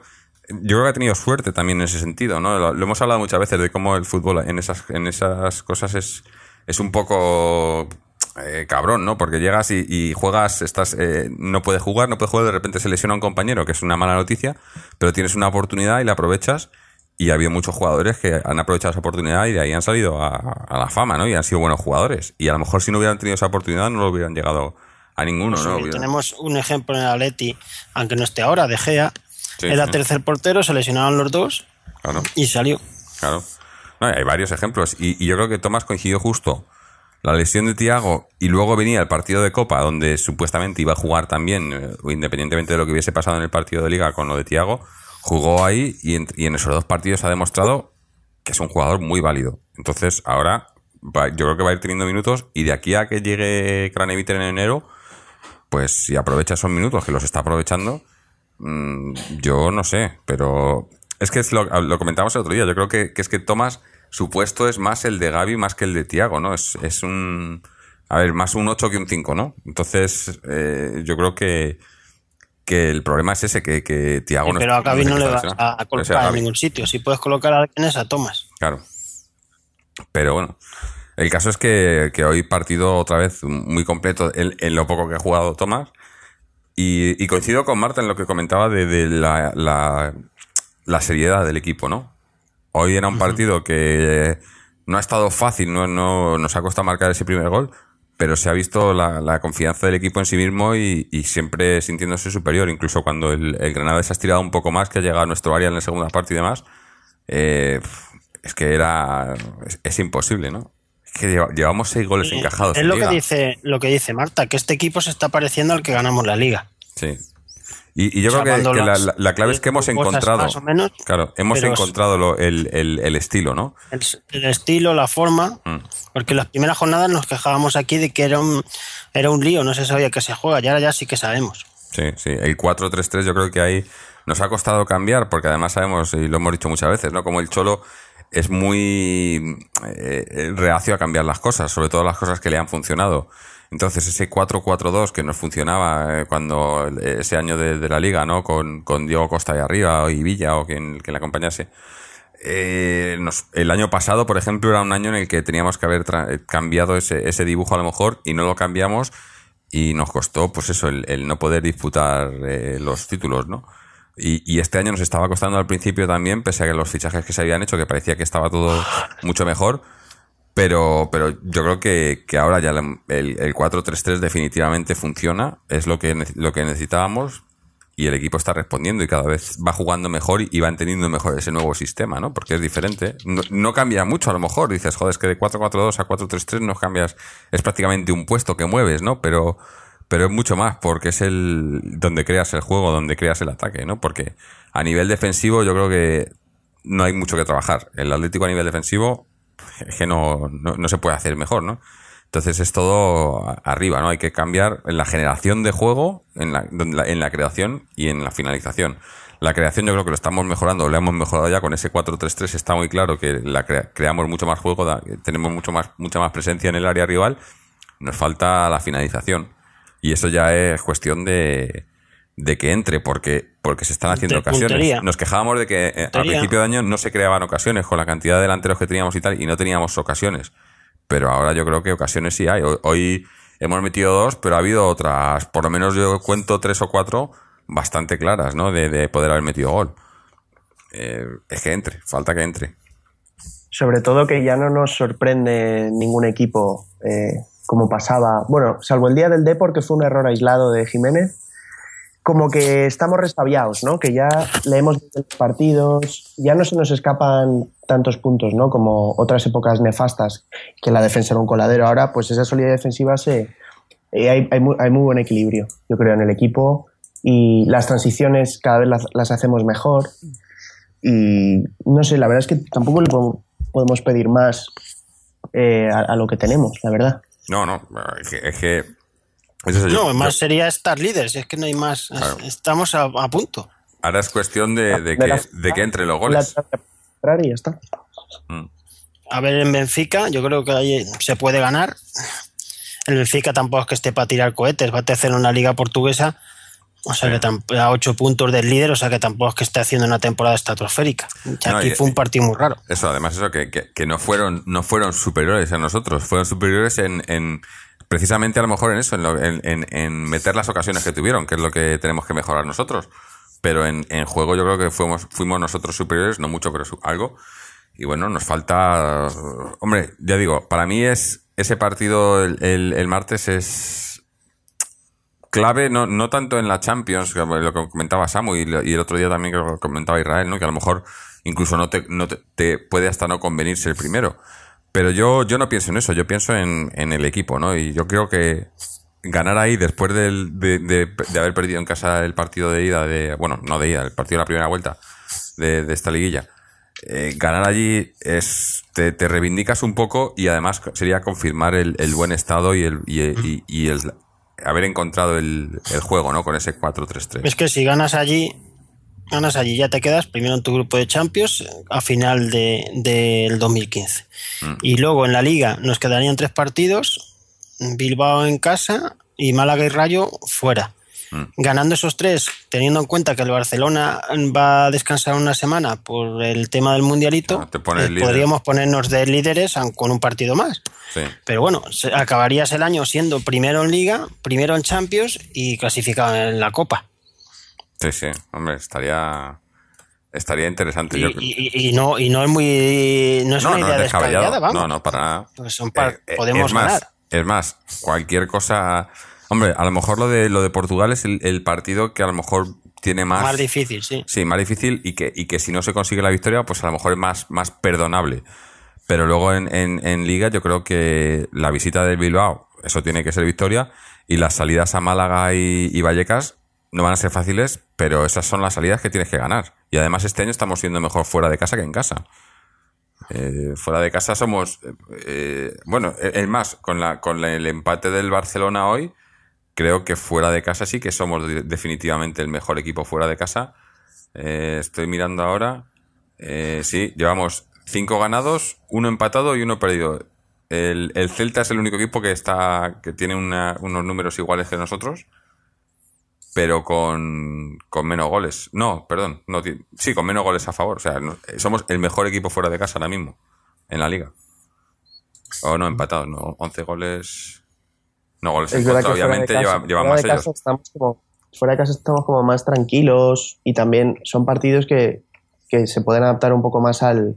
Yo creo que ha tenido suerte también en ese sentido, ¿no? Lo, lo hemos hablado muchas veces de cómo el fútbol en esas, en esas cosas es, es un poco eh, cabrón, ¿no? Porque llegas y, y juegas, estás, eh, no puedes jugar, no puedes jugar, de repente se lesiona un compañero, que es una mala noticia, pero tienes una oportunidad y la aprovechas. Y ha habido muchos jugadores que han aprovechado esa oportunidad y de ahí han salido a, a la fama, ¿no? Y han sido buenos jugadores. Y a lo mejor si no hubieran tenido esa oportunidad no lo hubieran llegado a ninguno, Pues, ¿no? tenemos un ejemplo en el Atleti, aunque no esté ahora, De Gea. Sí, era sí. tercer portero, se lesionaron los dos Claro, y salió. claro. No, hay varios ejemplos. Y, y yo creo que Tomás coincidió justo la lesión de Tiago y luego venía el partido de Copa, donde supuestamente iba a jugar también, eh, independientemente de lo que hubiese pasado en el partido de Liga con lo de Tiago, jugó ahí y en, y en esos dos partidos ha demostrado que es un jugador muy válido. Entonces, ahora va- yo creo que va a ir teniendo minutos y de aquí a que llegue Craneviter en enero, pues si aprovecha esos minutos, que los está aprovechando, mm, yo no sé, pero es que es lo, lo comentamos el otro día, yo creo que, que es que Tomás, su puesto es más el de Gaby más que el de Tiago, ¿no? Es, es un... A ver, más un 8 que un 5, ¿no? Entonces, eh, yo creo que, que el problema es ese, que, que Tiago Sí, no pero a Gaby no le vas a, a colocar en ningún sitio. Si puedes colocar a alguien es a Thomas. Claro. Pero bueno, el caso es que, que hoy partido otra vez muy completo en, en lo poco que ha jugado Tomás. Y, y coincido con Marta en lo que comentaba de, de la, la, la seriedad del equipo, ¿no? Hoy era un partido que no ha estado fácil, no, no nos ha costado marcar ese primer gol, pero se ha visto la, la confianza del equipo en sí mismo y, y siempre sintiéndose superior, incluso cuando el, el Granada se ha estirado un poco más, que ha llegado a nuestro área en la segunda parte y demás. Eh, es que era. Es, es imposible, ¿no? Que lleva- llevamos seis goles encajados. es en lo que dice lo que dice Marta, que este equipo se está pareciendo al que ganamos la liga. Sí. Y, y yo O sea, creo que, la, las- la- la clave es que hemos encontrado. más o menos, claro, hemos encontrado lo- el, el- el estilo, ¿no? El, el estilo, la forma, Mm. porque las primeras jornadas nos quejábamos aquí de que era un, era un lío, no se sabía que se juega, y ahora ya sí que sabemos. Sí, sí. El 4-3-3 yo creo que ahí nos ha costado cambiar, porque además sabemos, y lo hemos dicho muchas veces, ¿no? Como el Cholo es muy eh, reacio a cambiar las cosas, sobre todo las cosas que le han funcionado. Entonces ese 4-4-2 que nos funcionaba eh, cuando eh, ese año de, la liga, ¿no? Con, con Diego Costa de arriba y Villa o quien, quien le acompañase. Eh, nos- el año pasado, por ejemplo, era un año en el que teníamos que haber eh, cambiado ese, ese dibujo a lo mejor y no lo cambiamos y nos costó, pues eso, el, el no poder disputar eh, los títulos, ¿no? Y, y este año nos estaba costando al principio también, pese a que los fichajes que se habían hecho, que parecía que estaba todo mucho mejor, pero, pero yo creo que, que ahora ya el, el 4-3-3 definitivamente funciona, es lo que, lo que necesitábamos y el equipo está respondiendo y cada vez va jugando mejor y va entendiendo mejor ese nuevo sistema, ¿no? Porque es diferente. No, no cambia mucho a lo mejor. Dices, joder, es que de 4-4-2 a 4-3-3 no cambias, es prácticamente un puesto que mueves, ¿no? Pero, pero es mucho más porque es el donde creas el juego, donde creas el ataque, ¿no? Porque a nivel defensivo yo creo que no hay mucho que trabajar. El Atlético a nivel defensivo es que no, no, no se puede hacer mejor, ¿no? Entonces es todo arriba, ¿no? Hay que cambiar en la generación de juego, en la, en la creación y en la finalización. La creación yo creo que lo estamos mejorando, lo hemos mejorado ya con ese 4-3-3, está muy claro que la crea- creamos mucho más juego, tenemos mucho más, mucha más presencia en el área rival, nos falta la finalización. Y eso ya es cuestión de, de que entre, porque, porque se están haciendo De ocasiones. puntería. Nos quejábamos de que eh, al principio de año no se creaban ocasiones con la cantidad de delanteros que teníamos y tal, y no teníamos ocasiones. Pero ahora yo creo que ocasiones sí hay. Hoy, hoy hemos metido dos, pero ha habido otras, por lo menos yo cuento tres o cuatro bastante claras, ¿no? De, de poder haber metido gol. Eh, es que entre, falta que entre. Sobre todo que ya no nos sorprende ningún equipo eh, como pasaba, bueno, salvo el día del Depor, que fue un error aislado de Jiménez, como que estamos restabiados, ¿no? Que ya leemos los partidos, ya no se nos escapan tantos puntos, ¿no? Como otras épocas nefastas, que la defensa era un coladero. Ahora, pues esa solidez defensiva se... eh, hay, hay muy, hay muy buen equilibrio, yo creo, en el equipo y las transiciones cada vez las, las hacemos mejor y no sé, la verdad es que tampoco le podemos pedir más eh, a, a lo que tenemos, la verdad. No, no, es que... Es que es eso, yo- No, más yo- sería estar líder, si es que no hay más. Claro. Estamos a, a punto. ahora es cuestión de, de De que, la- de que entre los La- goles. y ya está. Mm. A ver, en Benfica, yo creo que ahí se puede ganar. El Benfica tampoco es que esté para tirar cohetes, va a tercero en la liga portuguesa, o sea que a ocho puntos del líder, o sea que tampoco es que esté haciendo una temporada estratosférica. No, aquí y- fue un partido muy raro. Eso, además, eso, que, que, que no fueron, no fueron superiores a nosotros, fueron superiores en, en precisamente a lo mejor en eso, en, lo- en, en- meter las ocasiones que tuvieron, que es lo que tenemos que mejorar nosotros. Pero en, juego yo creo que fuimos, fuimos nosotros superiores, no mucho, pero algo. Y bueno, nos falta. Hombre, ya digo, para mí es ese partido el, el- el martes es clave, no, no tanto en la Champions, lo que comentaba Samu y, y el otro día también que lo comentaba Israel, ¿no? que a lo mejor incluso no te, no te, te puede hasta no convenir ser el primero. Pero yo, yo no pienso en eso, yo pienso en, en el equipo, ¿no? Y yo creo que ganar ahí después de, de- de haber perdido en casa el partido de ida, de bueno, no de ida, el partido de la primera vuelta de, esta liguilla, eh, ganar allí es te, te reivindicas un poco y además sería confirmar el, el buen estado y el, y- y el haber encontrado el, el juego, ¿no? Con ese 4-3-3. Es que si ganas allí, ganas allí, ya te quedas primero en tu grupo de Champions a final de- del 2015. Mm. Y luego en la liga nos quedarían tres partidos, Bilbao en casa y Málaga y Rayo fuera. Mm. Ganando esos tres, teniendo en cuenta que el Barcelona va a descansar una semana por el tema del mundialito, pones eh, podríamos ponernos de líderes con un partido más. Sí. Pero bueno, acabarías el año siendo primero en Liga, primero en Champions y clasificado en la Copa. Sí, sí, hombre, estaría estaría interesante. Y, Yo- y- y- y no, y no es muy. No es no, una no idea descabellada, vamos. No, no, para nada. Pues son par- Eh, eh, podemos es más, ganar. Es más, cualquier cosa. Hombre, a lo mejor lo de lo de Portugal es el, el partido que a lo mejor tiene más. Más difícil, sí. Sí, más difícil y que, y que si no se consigue la victoria, pues a lo mejor es más, más perdonable. Pero luego en, en, en Liga yo creo que la visita del Bilbao, eso tiene que ser victoria, y las salidas a Málaga y, y Vallecas no van a ser fáciles, pero esas son las salidas que tienes que ganar. Y además este año estamos siendo mejor fuera de casa que en casa. Eh, fuera de casa somos, eh, bueno, es más, con, la, con la- el empate del Barcelona hoy, creo que fuera de casa sí que somos de- definitivamente el mejor equipo fuera de casa. Eh, estoy mirando ahora. Eh, sí, llevamos cinco ganados, uno empatado y uno perdido. El, el Celta es el único equipo que está que tiene una- unos números iguales que nosotros, pero con, con menos goles. No, perdón, no, sí, con menos goles a favor. O sea, no- somos el mejor equipo fuera de casa ahora mismo en la liga. O no, empatados, no, 11 goles. No, goles en contra, obviamente casa- fuera más de ellos. casa estamos como fuera de casa estamos como más tranquilos y también son partidos que, que se pueden adaptar un poco más al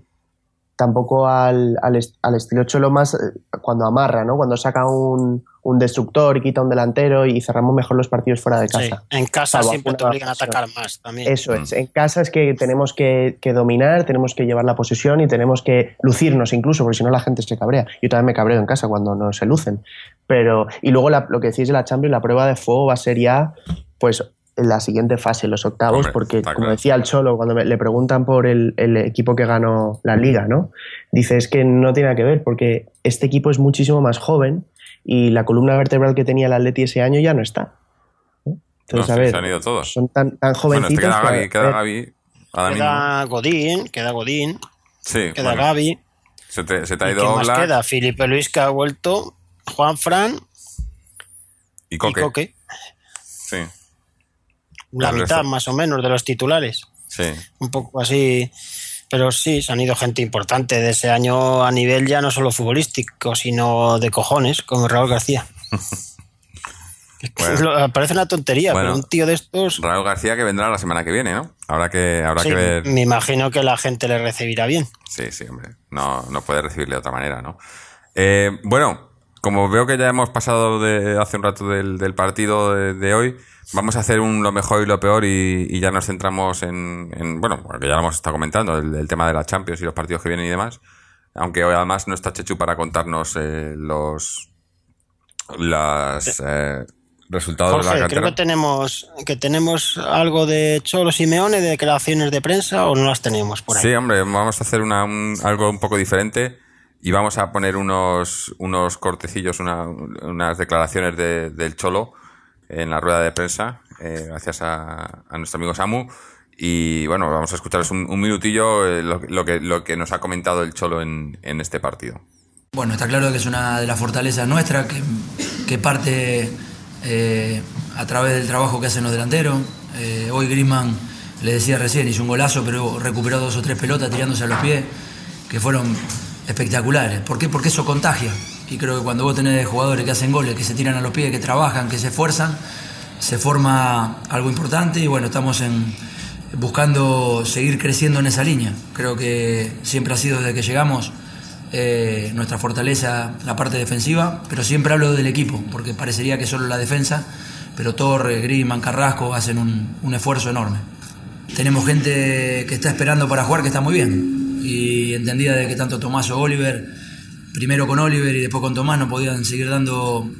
tampoco al, al, est- al estilo Cholo más eh, cuando amarra, ¿no? Cuando saca un, un destructor y quita un delantero y cerramos mejor los partidos fuera de Sí, casa. En casa Salvo siempre te obligan a atacar más también. Eso es. En casa es que tenemos que, que dominar, tenemos que llevar la posesión y tenemos que lucirnos incluso, porque si no la gente se cabrea. Yo también me cabreo en casa cuando no se lucen. Pero, y luego la- lo que decís de la Champions, la prueba de fuego va a ser ya, pues, en la siguiente fase, los octavos, Hombre, porque, como claro. decía el Cholo, cuando me- le preguntan por el, el equipo que ganó la liga, ¿no? Dice, es que no tiene nada que ver, porque este equipo es muchísimo más joven y la columna vertebral que tenía el Atleti ese año ya no está. Entonces, No, a ver, se han ido todos. son tan, tan Bueno, este jovencitos. queda Gaby, queda. Queda Godín, queda Godín, Sí, queda bueno, Gaby. se, te, se te ha ¿Y ido quién más queda? Felipe Luis que ha vuelto, Juan Fran y y Coque. Coque. Sí, La mitad resto. más o menos de los titulares. sí. Un poco así. Pero sí, se han ido gente importante de ese año a nivel ya no solo futbolístico, sino de cojones, como Raúl García. Bueno. parece una tontería, Bueno. pero un tío de estos. Raúl García que vendrá la semana que viene, ¿no? Habrá que, habrá sí, que ver. me imagino que la gente le recibirá bien. Sí, sí, hombre. No, no puede recibirle de otra manera, ¿no? Eh, bueno, como veo que ya hemos pasado de hace un rato del, del partido de, de hoy, vamos a hacer un lo mejor y lo peor y, y ya nos centramos en, en- bueno, porque ya lo hemos estado comentando, el, el tema de la Champions y los partidos que vienen y demás. Aunque hoy además no está Chechu para contarnos eh, los las eh, resultados de Jorge, la creo cantera. que tenemos, que tenemos algo de Cholo Simeone, de declaraciones de prensa, o no las tenemos por ahí. Sí, hombre, vamos a hacer una, un- algo un poco diferente y vamos a poner unos, unos cortecillos, una- unas declaraciones de- del Cholo en la rueda de prensa, eh, gracias a, a nuestro amigo Samu. Y bueno, vamos a escucharos un, minutillo eh, lo, que, lo que nos ha comentado el Cholo en, en este partido. Bueno, está claro que es una de las fortalezas nuestras, que, que parte eh, a través del trabajo que hacen los delanteros. Eh, hoy Griezmann, le decía recién, hizo un golazo, pero recuperó dos o tres pelotas tirándose a los pies, que fueron espectaculares. ¿Por qué? Porque eso contagia. Y creo que cuando vos tenés jugadores que hacen goles, que se tiran a los pies, que trabajan, que se esfuerzan, se forma algo importante y bueno, estamos en, buscando seguir creciendo en esa línea. Creo que siempre ha sido desde que llegamos eh, nuestra fortaleza la parte defensiva, pero siempre hablo del equipo, porque parecería que solo la defensa, pero Torre, Griezmann, Carrasco hacen un, un esfuerzo enorme. Tenemos gente que está esperando para jugar que está muy bien y entendía de que tanto Tomás o Oliver, primero con Oliver y después con Tomás, no podían seguir dando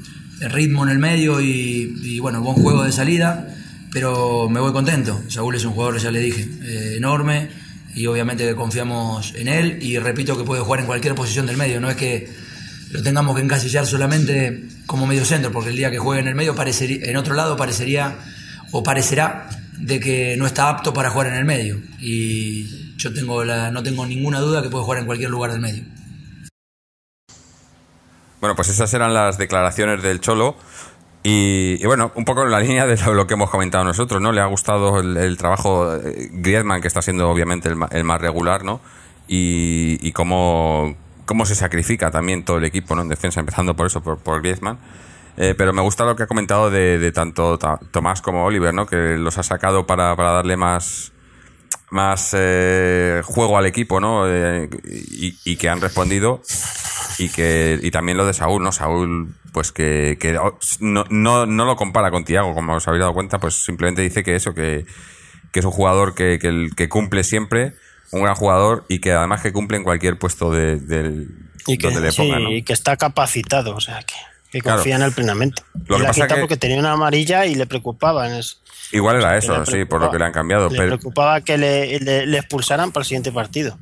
el ritmo en el medio y, bueno, buen juego de salida, pero me voy contento. Saúl es un jugador, ya le dije, eh, enorme y obviamente que confiamos en él y repito que puede jugar en cualquier posición del medio, no es que lo tengamos que encasillar solamente como medio centro, porque el día que juegue en el medio, parecería, en otro lado parecería o parecerá de que no está apto para jugar en el medio. Y yo tengo la, no tengo ninguna duda que puede jugar en cualquier lugar del medio. Bueno, pues esas eran las declaraciones del Cholo. Y, bueno, un poco en la línea de lo, que hemos comentado nosotros, ¿no? Le ha gustado el, trabajo eh, Griezmann, que está siendo obviamente el, más regular, ¿no? Y, cómo, cómo se sacrifica también todo el equipo, ¿no? En defensa, empezando por eso, por, por Griezmann. Eh, pero me gusta lo que ha comentado de, tanto Ta- Tomás como Oliver, ¿no? Que los ha sacado para, para darle más, más eh, juego al equipo, ¿no? Eh, y, y que han respondido y que y también lo de Saúl, ¿no? Saúl, pues que, que no, no, no lo compara con Tiago, como os habéis dado cuenta, pues simplemente dice que eso, que, que es un jugador que, que, cumple siempre, un gran jugador y que además que cumple en cualquier puesto de, del Y que, donde le sí, y que está capacitado, o sea, que, Claro. confía en él plenamente. Lo Y que la pasa quita porque tenía una amarilla y le preocupaba. En eso. Igual era eso, sí, por lo que le han cambiado. Le Pero, preocupaba que le, le- le expulsaran para el siguiente partido.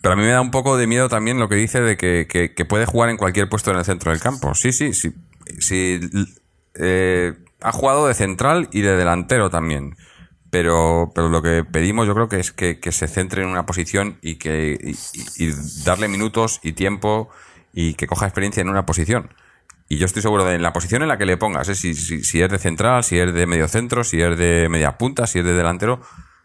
Pero a mí me da un poco de miedo también lo que dice de que, que- que puede jugar en cualquier puesto en el centro del campo. Sí, sí, sí. sí eh, ha jugado de central y de delantero también. Pero, pero lo que pedimos yo creo que es que, que se centre en una posición y que y- y darle minutos y tiempo y que coja experiencia en una posición. Y yo estoy seguro de en la posición en la que le pongas, ¿eh? si, si, si es de central, si es de medio centro, si es de media punta, si es de delantero,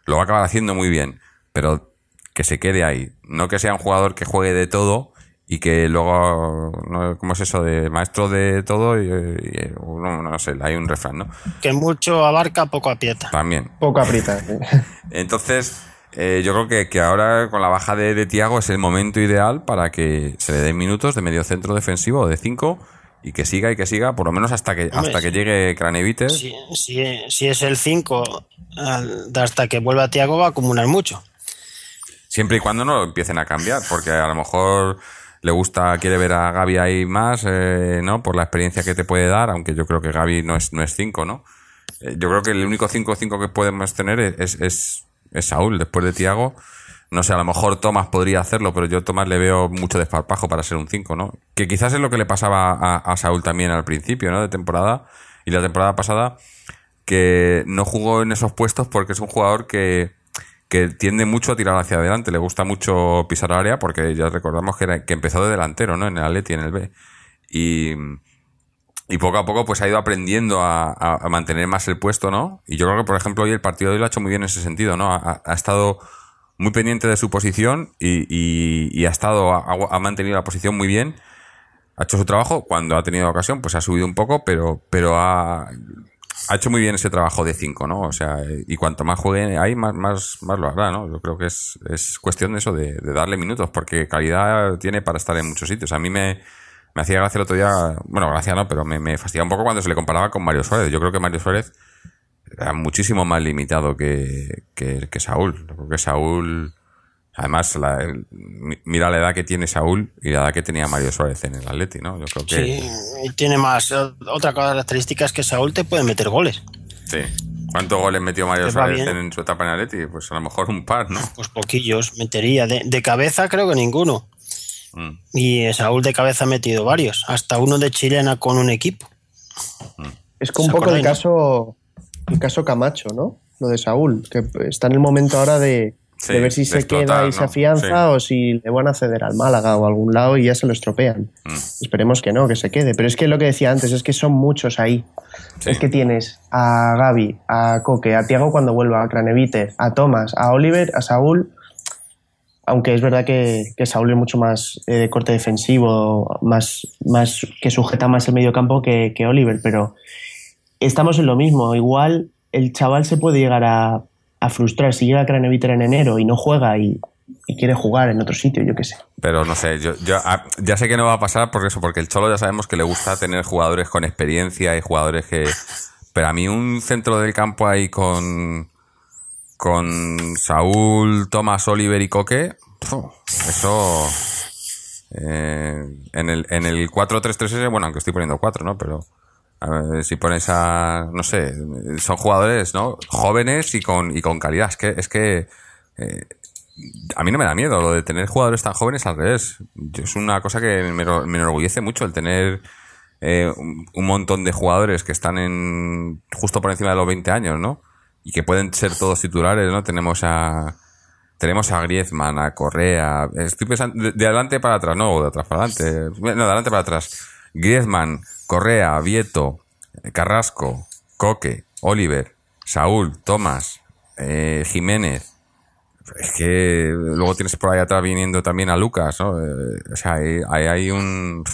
lo va a acabar haciendo muy bien. Pero que se quede ahí. No que sea un jugador que juegue de todo y que luego, no, ¿cómo es eso? De maestro de todo y, y- no, no sé, hay un refrán, ¿no? Que mucho abarca, poco aprieta. También. Poco aprieta. Entonces, eh, yo creo que, que ahora con la baja de, de Tiago es el momento ideal para que se le den minutos de medio centro defensivo o de 5 y que siga y que siga, por lo menos hasta que, hasta que llegue Craneviter. Si, si, si es el 5, hasta que vuelva Tiago va a acumular mucho. Siempre y cuando no lo empiecen a cambiar, porque a lo mejor le gusta, quiere ver a Gaby ahí más, eh, ¿no? Por la experiencia que te puede dar, aunque yo creo que Gaby no es, no es cinco, ¿no? Eh, yo creo que el único 5-5 que podemos tener es, es, es Saúl, después de Tiago. No sé, a lo mejor Tomás podría hacerlo, pero yo a Tomás le veo mucho desparpajo para ser un 5, ¿no? Que quizás es lo que le pasaba a, a Saúl también al principio, ¿no? De temporada. Y la temporada pasada, que no jugó en esos puestos porque es un jugador que, que tiende mucho a tirar hacia adelante, le gusta mucho pisar área porque ya recordamos que, era- que empezó de delantero, ¿no? En el Atleti, en el B. Y, y poco a poco pues ha ido aprendiendo a, mantener más el puesto, ¿no? Y yo creo que, por ejemplo, hoy el partido de hoy lo ha hecho muy bien en ese sentido, ¿no? Ha estado muy pendiente de su posición y, ha estado, ha, mantenido la posición muy bien. Ha hecho su trabajo, cuando ha tenido ocasión, pues ha subido un poco, pero, pero ha, ha hecho muy bien ese trabajo de 5, ¿no? O sea, y cuanto más juegue ahí, más, más, más lo hará, ¿no? Yo creo que es, es cuestión de eso, de, de darle minutos, porque calidad tiene para estar en muchos sitios. A mí me, me hacía gracia el otro día, bueno, gracia no, pero me, me un poco cuando se le comparaba con Mario Suárez. Yo creo que Mario Suárez era muchísimo más limitado que, que, que Saúl. Yo creo que Saúl, además, la- mira la edad que tiene Saúl y la edad que tenía Mario Suárez en el Atleti, ¿no? Yo creo que... Sí, y tiene más. Otra característica es que Saúl te puede meter goles. Sí. ¿Cuántos goles metió Mario Suárez bien. en su etapa en Atleti? Pues a lo mejor un par, ¿no? Pues poquillos, metería. De, de cabeza creo que ninguno. Mm. Y Saúl de cabeza ha metido varios. Hasta uno de chilena con un equipo. Es como un ¿Se poco el caso, el caso Camacho, ¿no? Lo de Saúl, que está en el momento ahora de, Sí, de ver si de se explotar, queda y ¿no? se afianza Sí. o si le van a ceder al Málaga o a algún lado y ya se lo estropean. Mm. Esperemos que no, que se quede. Pero es que lo que decía antes, es que son muchos ahí. Sí. Es que tienes a Gaby, a Coque, a Tiago cuando vuelva, a Craneviter, a Tomás, a Oliver, a Saúl. Aunque es verdad que, que Saúl es mucho más eh, de corte defensivo, más, más que sujeta más el medio campo que, que Oliver, pero estamos en lo mismo. Igual el chaval se puede llegar a, a frustrar si llega a Craneviter en enero y no juega y, y quiere jugar en otro sitio, yo qué sé. Pero no sé, yo, yo ah, ya sé que no va a pasar por eso, porque el Cholo ya sabemos que le gusta tener jugadores con experiencia y jugadores que... Pero a mí un centro del campo ahí con con Saúl, Tomás, Oliver y Coque, eso eh, en el en el 4-3-3 bueno, aunque estoy poniendo 4, ¿no? Pero ver, si pones a no sé, son jugadores, ¿no? Jóvenes y con y con calidad, es que es que eh, a mí no me da miedo lo de tener jugadores tan jóvenes al revés. Es una cosa que me, me enorgullece mucho el tener eh, un, montón de jugadores que están en justo por encima de los 20 años, ¿no? Y que pueden ser todos titulares, ¿no? Tenemos a tenemos a Griezmann, a Correa. Estoy pensando de, de adelante para atrás, no, de atrás para adelante. No, de adelante para atrás. Griezmann, Correa, Vieto, Carrasco, Coque, Oliver, Saúl, Tomás, eh, Jiménez. Es que luego tienes por ahí atrás viniendo también a Lucas, ¿no? Eh, o sea, ahí, hay un...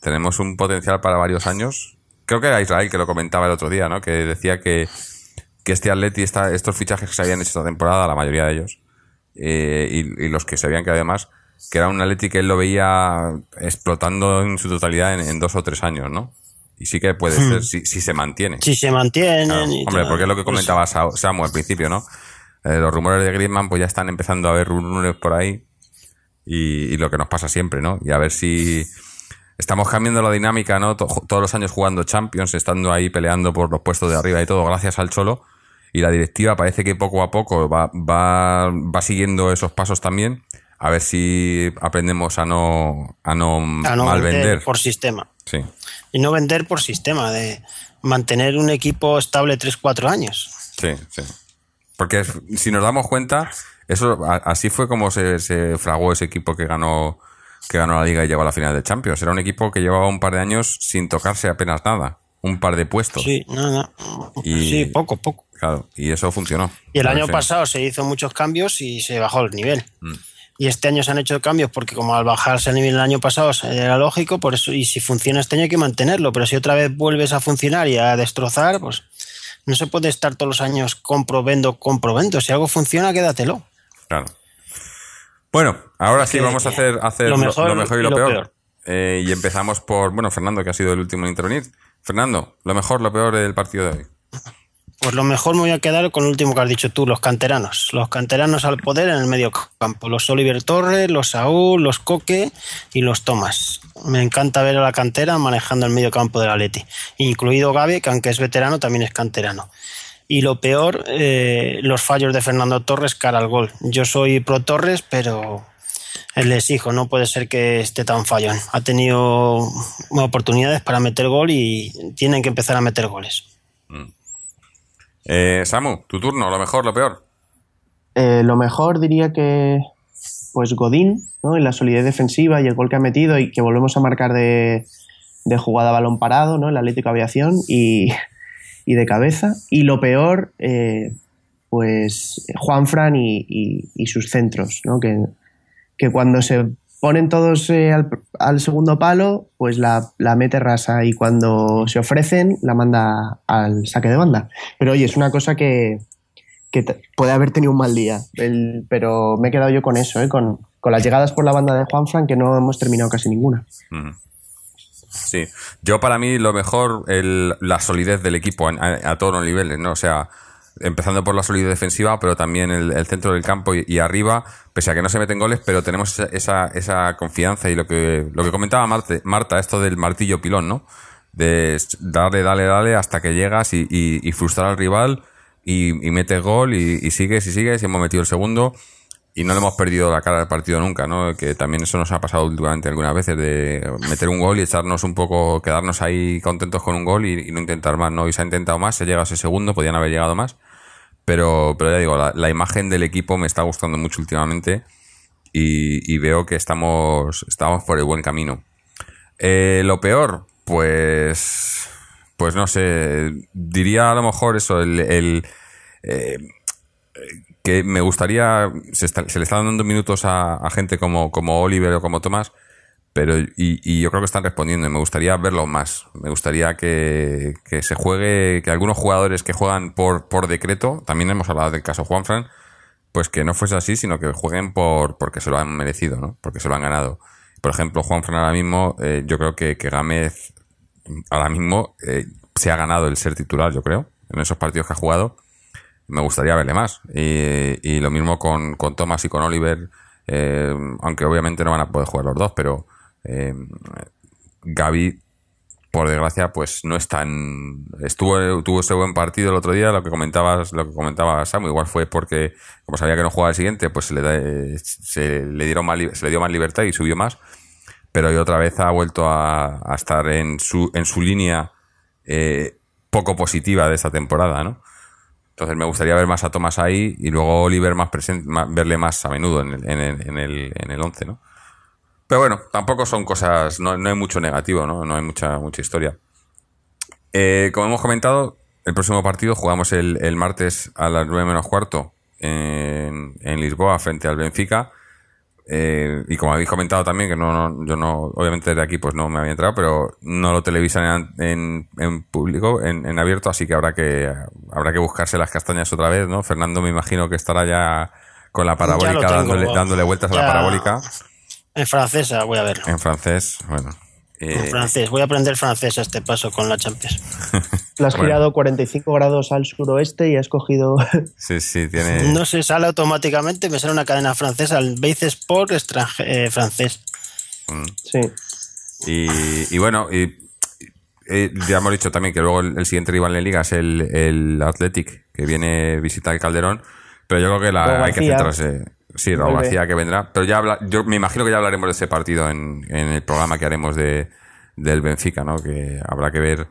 Tenemos un potencial para varios años. Creo que era Israel que lo comentaba el otro día, ¿no? Que decía que, que este Atleti, esta- estos fichajes que se habían hecho esta temporada, la mayoría de ellos, eh, y, y los que se habían quedado además, que era un Atleti que él lo veía explotando en su totalidad en, en dos o tres años, ¿no? Y sí que puede ser, si, si se mantiene. Si se. Claro, y hombre, porque es lo que pues, comentaba Sa- Samu al principio, ¿no? Eh, los rumores de Griezmann pues ya están empezando a haber rumores por ahí y, y lo que nos pasa siempre, ¿no? Y a ver si estamos cambiando la dinámica, ¿no? To- todos los años jugando Champions, estando ahí peleando por los puestos de arriba y todo, gracias al Cholo. Y la directiva parece que poco a poco va, va, va siguiendo esos pasos también. A ver si aprendemos a no, a no, a no mal vender vender. por sistema. Sí. Y no vender por sistema, de mantener un equipo estable 3-4 años. Sí, sí. Porque si nos damos cuenta, eso así fue como se, se fraguó ese equipo que ganó que ganó la liga y llegó a la final de Champions. Era un equipo que llevaba un par de años sin tocarse apenas nada, un par de puestos. Sí, no, no. Y- sí, poco, poco. Claro, y eso funcionó. Y el año pasado se hizo muchos cambios y se bajó el nivel. Mm. Y este año se han hecho cambios porque como al bajarse el nivel el año pasado era lógico, por eso y si funciona este año hay que mantenerlo, pero si otra vez vuelves a funcionar y a destrozar, pues no se puede estar todos los años compro, vendo, compro, vendo. Si algo funciona, quédatelo. Claro. Bueno, ahora sí vamos a hacer, hacer lo mejor lo mejor y y lo, lo peor. peor. Eh, y empezamos por, bueno, Fernando, que ha sido el último en intervenir. Fernando, lo mejor, lo peor del partido de hoy. Pues lo mejor me voy a quedar con lo último que has dicho tú, los canteranos. Los canteranos al poder en el medio campo. Los Oliver Torres, los Saúl, los Coque y los Tomás. Me encanta ver a la cantera manejando el medio campo del Atleti. Incluido Gaby, que aunque es veterano, también es canterano. Y lo peor, eh, los fallos de Fernando Torres cara al gol. Yo soy pro Torres, pero le exijo, no puede ser que esté tan fallón. Ha tenido oportunidades para meter gol y tienen que empezar a meter goles. Eh, Samu, tu turno, lo mejor, lo peor. Eh, lo mejor diría que pues Godín, ¿no? En la solidez defensiva y el gol que ha metido y que volvemos a marcar de, de jugada a balón parado, ¿no? El Atlético Aviación y, y de cabeza. Y lo peor, eh, pues Juanfran y, y, y sus centros, ¿no? Que, que cuando se ponen todos eh, al, al segundo palo, pues la, mete rasa y cuando se ofrecen la manda al saque de banda. Pero oye, es una cosa que, puede haber tenido un mal día, pero me he quedado yo con eso, ¿eh? con, las llegadas por la banda de Juanfran, que no hemos terminado casi ninguna. Sí, yo para mí lo mejor, el- la solidez del equipo a, a- a todos los niveles, ¿no? O sea, empezando por la solidez defensiva, pero también el, el centro del campo y, arriba, pese a que no se meten goles, pero tenemos esa, esa, confianza y lo que, lo que comentaba Marte- Marta, esto del martillo pilón, ¿no? De darle, dale, dale hasta que llegas y, y- y frustrar al rival y, metes gol y, sigues y sigues y hemos metido el segundo y no le hemos perdido la cara del partido nunca, ¿no? Que también eso nos ha pasado últimamente algunas veces de meter un gol y echarnos un poco, quedarnos ahí contentos con un gol y, y no intentar más, ¿no? Y se ha intentado más, se llega a ese segundo, podían haber llegado más, pero, pero ya digo, la, imagen del equipo me está gustando mucho últimamente y, veo que estamos, estamos por el buen camino. Eh, lo peor, pues, pues no sé, diría a lo mejor eso, el, el, eh, que me gustaría, se, está- se le están dando minutos a, a gente como, como Oliver o como Tomás, pero y, y yo creo que están respondiendo y me gustaría verlo más. Me gustaría que, que se juegue, que algunos jugadores que juegan por, por decreto, también hemos hablado del caso Juanfran, pues que no fuese así, sino que jueguen por porque se lo han merecido, ¿no? Porque se lo han ganado. Por ejemplo, Juanfran ahora mismo, eh, yo creo que, que Gámez ahora mismo eh, se ha ganado el ser titular, yo creo, en esos partidos que ha jugado. Me gustaría verle más. Y, y lo mismo con, con Thomas y con Oliver, eh, aunque obviamente no van a poder jugar los dos, pero eh, Gaby por desgracia, pues no es tan. Estuvo, tuvo ese buen partido el otro día, lo que comentabas, lo que comentaba Samu, igual fue porque, como sabía que no jugaba el siguiente, pues se le, se dieron más, se le dio más libertad y subió más. Pero otra vez ha vuelto a, estar en su, en su línea eh, poco positiva de esta temporada, ¿no? Entonces me gustaría ver más a Tomás ahí y luego Oliver más presente, verle más a menudo en el, en el, en el, en el 11, ¿no? Pero bueno, tampoco son cosas, no, no hay mucho negativo, ¿no? No hay mucha, mucha historia. Eh, como hemos comentado, el próximo partido jugamos el, el martes a las 9 menos cuarto en, en Lisboa frente al Benfica. Eh, y como habéis comentado también, que no, no- yo no, obviamente desde aquí pues no me había entrado, pero no lo televisan en, en, en público, en, en abierto, así que habrá que habrá que buscarse las castañas otra vez, ¿no? Fernando me imagino que estará ya con la parabólica dándole, dándole vueltas a la parabólica En francesa voy a verlo. en francés, bueno. eh, En francés. Voy a aprender francés a este paso con la Champions. Le has Bueno. girado 45 grados al suroeste y has cogido. sí, sí, tiene... No se sale automáticamente, me sale una cadena francesa, el Base Sport extranje- eh, francés. sí. Y, y bueno, y, y ya hemos dicho también que luego el, el siguiente rival en Liga es el, el Athletic, que viene a visitar el Calderón. Pero yo creo que la, hay que centrarse. Sí, Raúl. García que vendrá. Pero ya habla, yo me imagino que ya hablaremos de ese partido en, en el programa que haremos de, del Benfica, ¿no? Que habrá que ver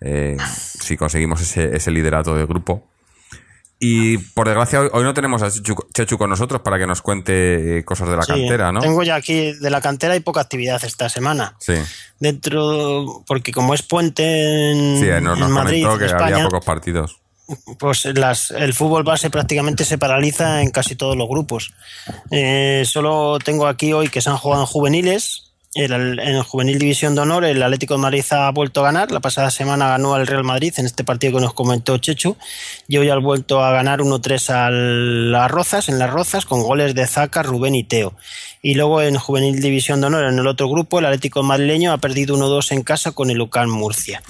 eh, si conseguimos ese, ese liderato del grupo. Y por desgracia, hoy, hoy no tenemos a Chechu, Chechu con nosotros para que nos cuente eh, cosas de la Sí, cantera, ¿no? Tengo ya aquí de la cantera y poca actividad esta semana. Sí, Dentro, porque como es puente en, sí, nos, en nos Madrid, comentó que España, había pocos partidos. Pues las, el fútbol base prácticamente se paraliza en casi todos los grupos. Eh, solo tengo aquí hoy que se han jugado en juveniles. En el Juvenil División de Honor, el Atlético de Madrid ha vuelto a ganar. La pasada semana ganó al Real Madrid en este partido que nos comentó Chechu. Y hoy ha vuelto a ganar 1-3 a las Rozas, en las Rozas, con goles de Zaca, Rubén y Teo. Y luego en Juvenil División de Honor, en el otro grupo, el Atlético madrileño ha perdido 1-2 en casa con el UCAN Murcia.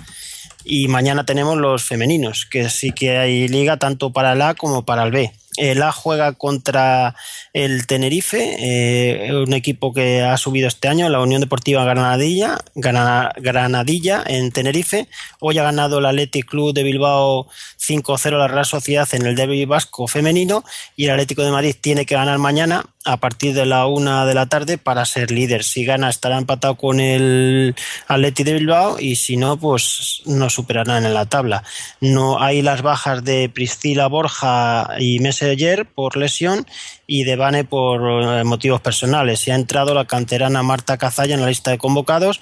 Y mañana tenemos los femeninos, que sí que hay liga tanto para el A como para el B. El A juega contra el Tenerife, eh, un equipo que ha subido este año, la Unión Deportiva Granadilla, Grana- Granadilla en Tenerife. Hoy ha ganado el Athletic Club de Bilbao 5-0 a la Real Sociedad en el Derby Vasco femenino y el Atlético de Madrid tiene que ganar mañana a partir de la una de la tarde para ser líder. Si gana estará empatado con el Atleti de Bilbao y si no, pues no superarán en la tabla. No hay las bajas de Priscila Borja y Messenger por lesión y de Bane por eh, motivos personales. Y ha entrado la canterana Marta Cazalla en la lista de convocados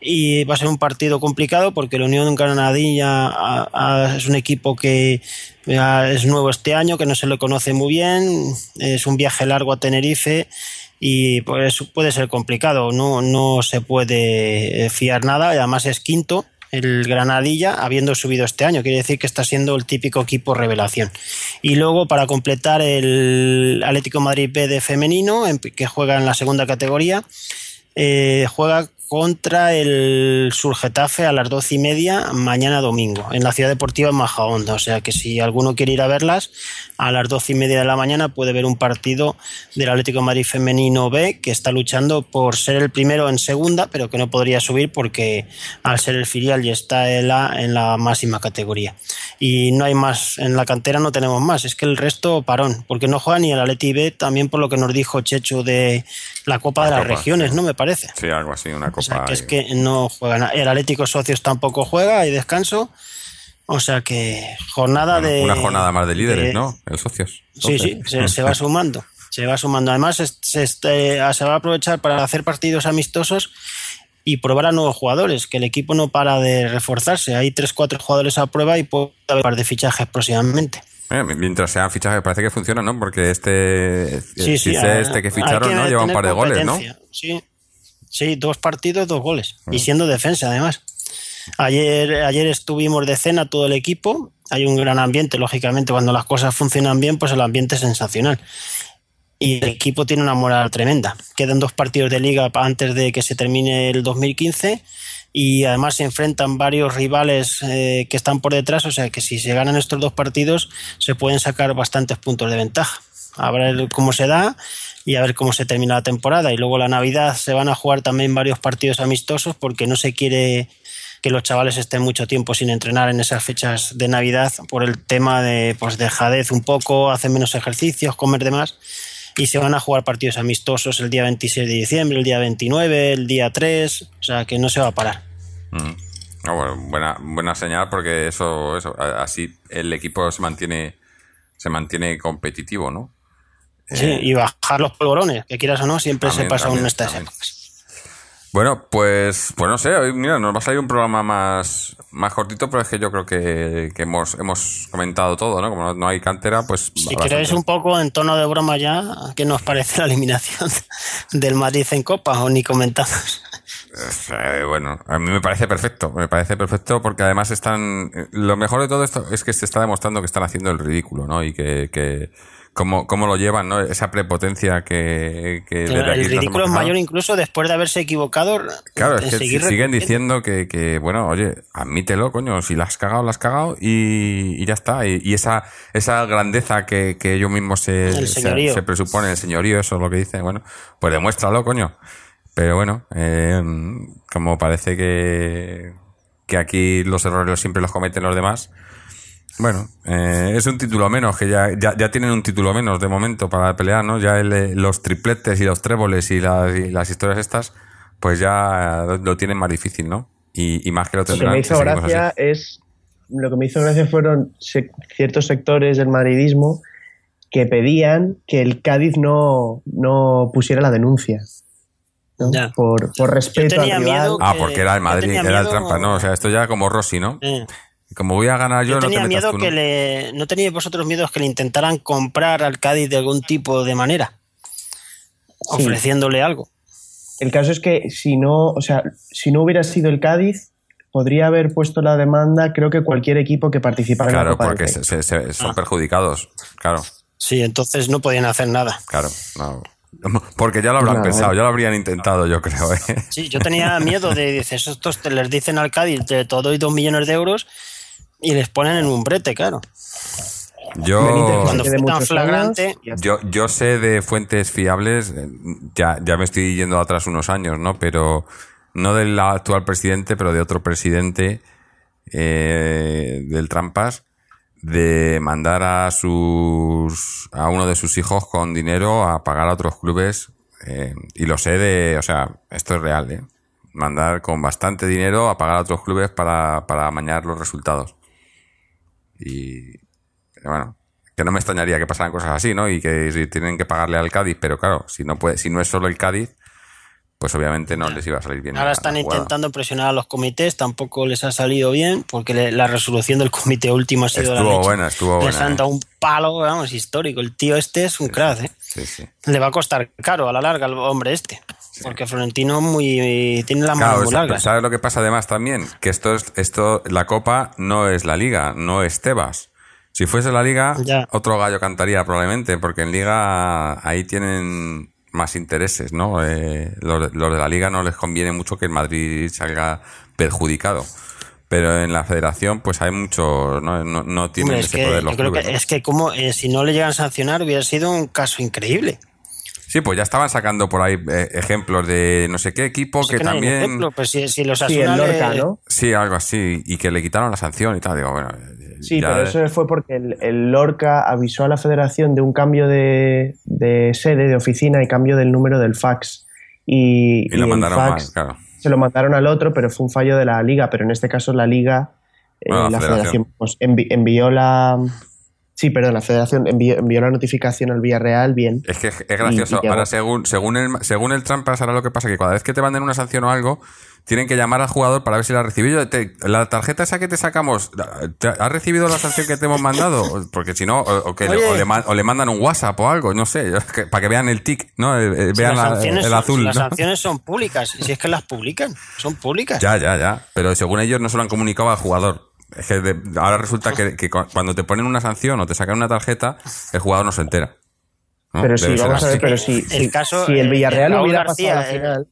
y va a ser un partido complicado porque la Unión Granadilla es un equipo que ah, es nuevo este año, que no se le conoce muy bien, es un viaje largo a Tenerife y pues puede ser complicado, no, no se puede eh, fiar nada además es quinto el Granadilla habiendo subido este año, quiere decir que está siendo el típico equipo revelación. Y luego para completar el Atlético Madrid B de femenino, en- que juega en la segunda categoría, eh, juega contra el Surgetafe a las doce y media mañana domingo en la ciudad deportiva en Majahonda. O sea que si alguno quiere ir a verlas a las doce y media de la mañana puede ver un partido del Atlético de Madrid femenino B que está luchando por ser el primero en segunda, pero que no podría subir porque al ser el filial ya está en la, en la máxima categoría. Y no hay más en la cantera, no tenemos más. Es que el resto parón, porque no juega ni el Atleti B, también por lo que nos dijo Checho de la Copa La de las Copa, Regiones, sí. ¿no? Me parece. Sí, algo así, una O sea, copa. que es que no juegan. El Atlético Socios tampoco juega, hay descanso. O sea que jornada bueno, de. una jornada más de líderes, de- ¿no? El socios. Sí, sí, se, se va sumando. Se va sumando. Además, es- se, este, se va a aprovechar para hacer partidos amistosos y probar a nuevos jugadores, que el equipo no para de reforzarse. Hay tres, cuatro jugadores a prueba y puede haber un par de fichajes próximamente. Eh, mientras sean fichajes, parece que funciona, ¿no? Porque este, Sí, este que ficharon, ¿no? Lleva un par de goles, ¿no? Sí, sí, dos partidos, dos goles. Y siendo defensa, además. Ayer, ayer estuvimos de cena todo el equipo. Hay un gran ambiente, lógicamente, cuando las cosas funcionan bien, pues el ambiente es sensacional. Y el equipo tiene una moral tremenda. Quedan dos partidos de liga antes de que se termine el 2015 y además se enfrentan varios rivales eh, que están por detrás, o sea que si se ganan estos dos partidos se pueden sacar bastantes puntos de ventaja. A ver cómo se da y a ver cómo se termina la temporada. Y luego la Navidad se van a jugar también varios partidos amistosos porque no se quiere que los chavales estén mucho tiempo sin entrenar en esas fechas de Navidad por el tema de pues dejadez un poco, hacen menos ejercicios, comer de más y se van a jugar partidos amistosos el día 26 de diciembre, el día 29, el día 3, o sea que no se va a parar. Mm. Ah, bueno, buena, buena señal porque eso, eso, así el equipo se mantiene, se mantiene competitivo, ¿no? Sí, Eh, y bajar los polvorones, que quieras o no, siempre también, se pasa también, en estas épocas. Bueno, pues, pues no sé, hoy, mira, nos va a salir un programa más, más cortito, pero es que yo creo que, que hemos, hemos comentado todo, ¿no? Como no, no hay cantera, pues... Si queréis un poco en tono de broma ya, ¿qué nos parece la eliminación del Madrid en Copa? O ni comentamos. Eh, bueno, a mí me parece perfecto, me parece perfecto porque además están... eh, Lo mejor de todo esto es que se está demostrando que están haciendo el ridículo, ¿no? Y que... que cómo, cómo lo llevan, ¿no? Esa prepotencia que... que desde el ridículo es mayor incluso después de haberse equivocado. Claro, es que si- siguen diciendo que, que, bueno, oye, admítelo, coño, si la has cagado, la has cagado y, y ya está. Y, y esa, esa grandeza que, que ellos mismos se, El se, se presuponen, el señorío, eso es lo que dicen, bueno, pues demuéstralo, coño. Pero bueno, eh, como parece que, que aquí los errores siempre los cometen los demás, bueno, eh, es un título menos, que ya, ya, ya tienen un título menos de momento para pelear, ¿no? Ya el, eh, los tripletes y los tréboles y las, y las historias estas, pues ya lo, tienen más difícil, ¿no? Y, y más que lo Lo que tendrán. me hizo gracia así. es. Lo que me hizo gracia fueron se- ciertos sectores del madridismo que pedían que el Cádiz no, no pusiera la denuncia. ¿no? Ya. Por, por respeto al rival. Ah, que- porque era el Madrid, era el trampa, ¿no? O sea, esto ya como Rossi, ¿no? Eh, Como voy a ganar yo, Yo no te tenía metas miedo tú, ¿no? que le. ¿No teníais vosotros miedos que le intentaran comprar al Cádiz de algún tipo de manera? Ofreciéndole algo. El caso es que si no, o sea, si no hubiera sido el Cádiz, podría haber puesto la demanda, creo que cualquier equipo que participara en la Claro, Copa del porque se- se- se- son Ah. perjudicados, claro. Sí, entonces no podían hacer nada. Claro, no. Porque ya lo habrán pensado, eh. ya lo habrían intentado, yo creo. ¿eh? Sí, yo tenía miedo de, dices, estos te les dicen al Cádiz, te todo y dos millones de euros y les ponen en un brete, claro. Yo, Cuando fue tan flagrante- yo, yo sé de fuentes fiables, eh, ya, ya me estoy yendo atrás unos años, ¿no? Pero no del actual presidente, pero de otro presidente eh, del Trampas, de mandar a sus a uno de sus hijos con dinero a pagar a otros clubes eh, y lo sé de, o sea, esto es real, ¿eh? Mandar con bastante dinero a pagar a otros clubes para, para amañar los resultados. Y bueno, que no me extrañaría que pasaran cosas así, ¿no? Y que si tienen que pagarle al Cádiz, pero claro, si no puede, si no es solo el Cádiz, pues obviamente no les iba a salir bien. Ahora la- están la intentando presionar a los comités, tampoco les ha salido bien, porque le- la resolución del comité último ha sido la Estuvo leche. buena, estuvo Les buena. han ¿eh? dado un palo, vamos, histórico. El tío este es un crack, ¿eh? Sí, sí. Le va a costar caro a la larga al hombre este. Porque Florentino muy tiene las manos Claro, muy. ¿sabes lo que pasa además también? Que esto es, esto, la Copa no es la Liga, no es Tebas. Si fuese la Liga, Ya. otro gallo cantaría probablemente, porque en Liga ahí tienen más intereses, ¿no? Eh, los, de- los de la Liga no les conviene mucho que el Madrid salga perjudicado. Pero en la Federación, pues hay muchos, no, no, no tienen Hombre, ese que, poder yo los creo clubes, que ¿no? es que como eh, si no le llegan a sancionar hubiera sido un caso increíble. Sí, pues ya estaban sacando por ahí eh, ejemplos de no sé qué equipo que qué, no también... ejemplo, pues si, si los Sí, el le- Lorca, ¿no? Sí, algo así, y que le quitaron la sanción y tal. Digo, bueno, Sí, ya- pero eso fue porque el, el Lorca avisó a la federación de un cambio de, de sede, de oficina y cambio del número del fax. Y, y lo mandaron fax mal, claro. se lo mandaron al otro, pero fue un fallo de la liga. Pero en este caso la liga, eh, Bueno, la la, federación. federación, pues, envi- envió la... Sí, perdón, la federación envió, envió la notificación al Villarreal bien. Es que es gracioso. Y- y llegó. ahora, según, según, el, según el Trampas, ahora lo que pasa es que cada vez que te manden una sanción o algo, tienen que llamar al jugador para ver si la ha recibido. Te- la tarjeta esa que te sacamos, ¿te- ¿has recibido la sanción que te hemos mandado? Porque si no, o, o que le, o le man- o le mandan un WhatsApp o algo, no sé, que- para que vean el tic, ¿no? Eh, eh, si vean las la- sanciones el son- azul. las ¿no? sanciones son públicas. Si es que las publican, son públicas. Ya, ya, ya. Pero según ellos no se lo han comunicado al jugador. Es que de- ahora resulta que, que cu- cuando te ponen una sanción o te sacan una tarjeta, el jugador no se entera. ¿no? Pero sí, Debe ser vamos a ver, pero si, El si- caso, si el eh, Villarreal Raúl hubiera García, pasado a la final...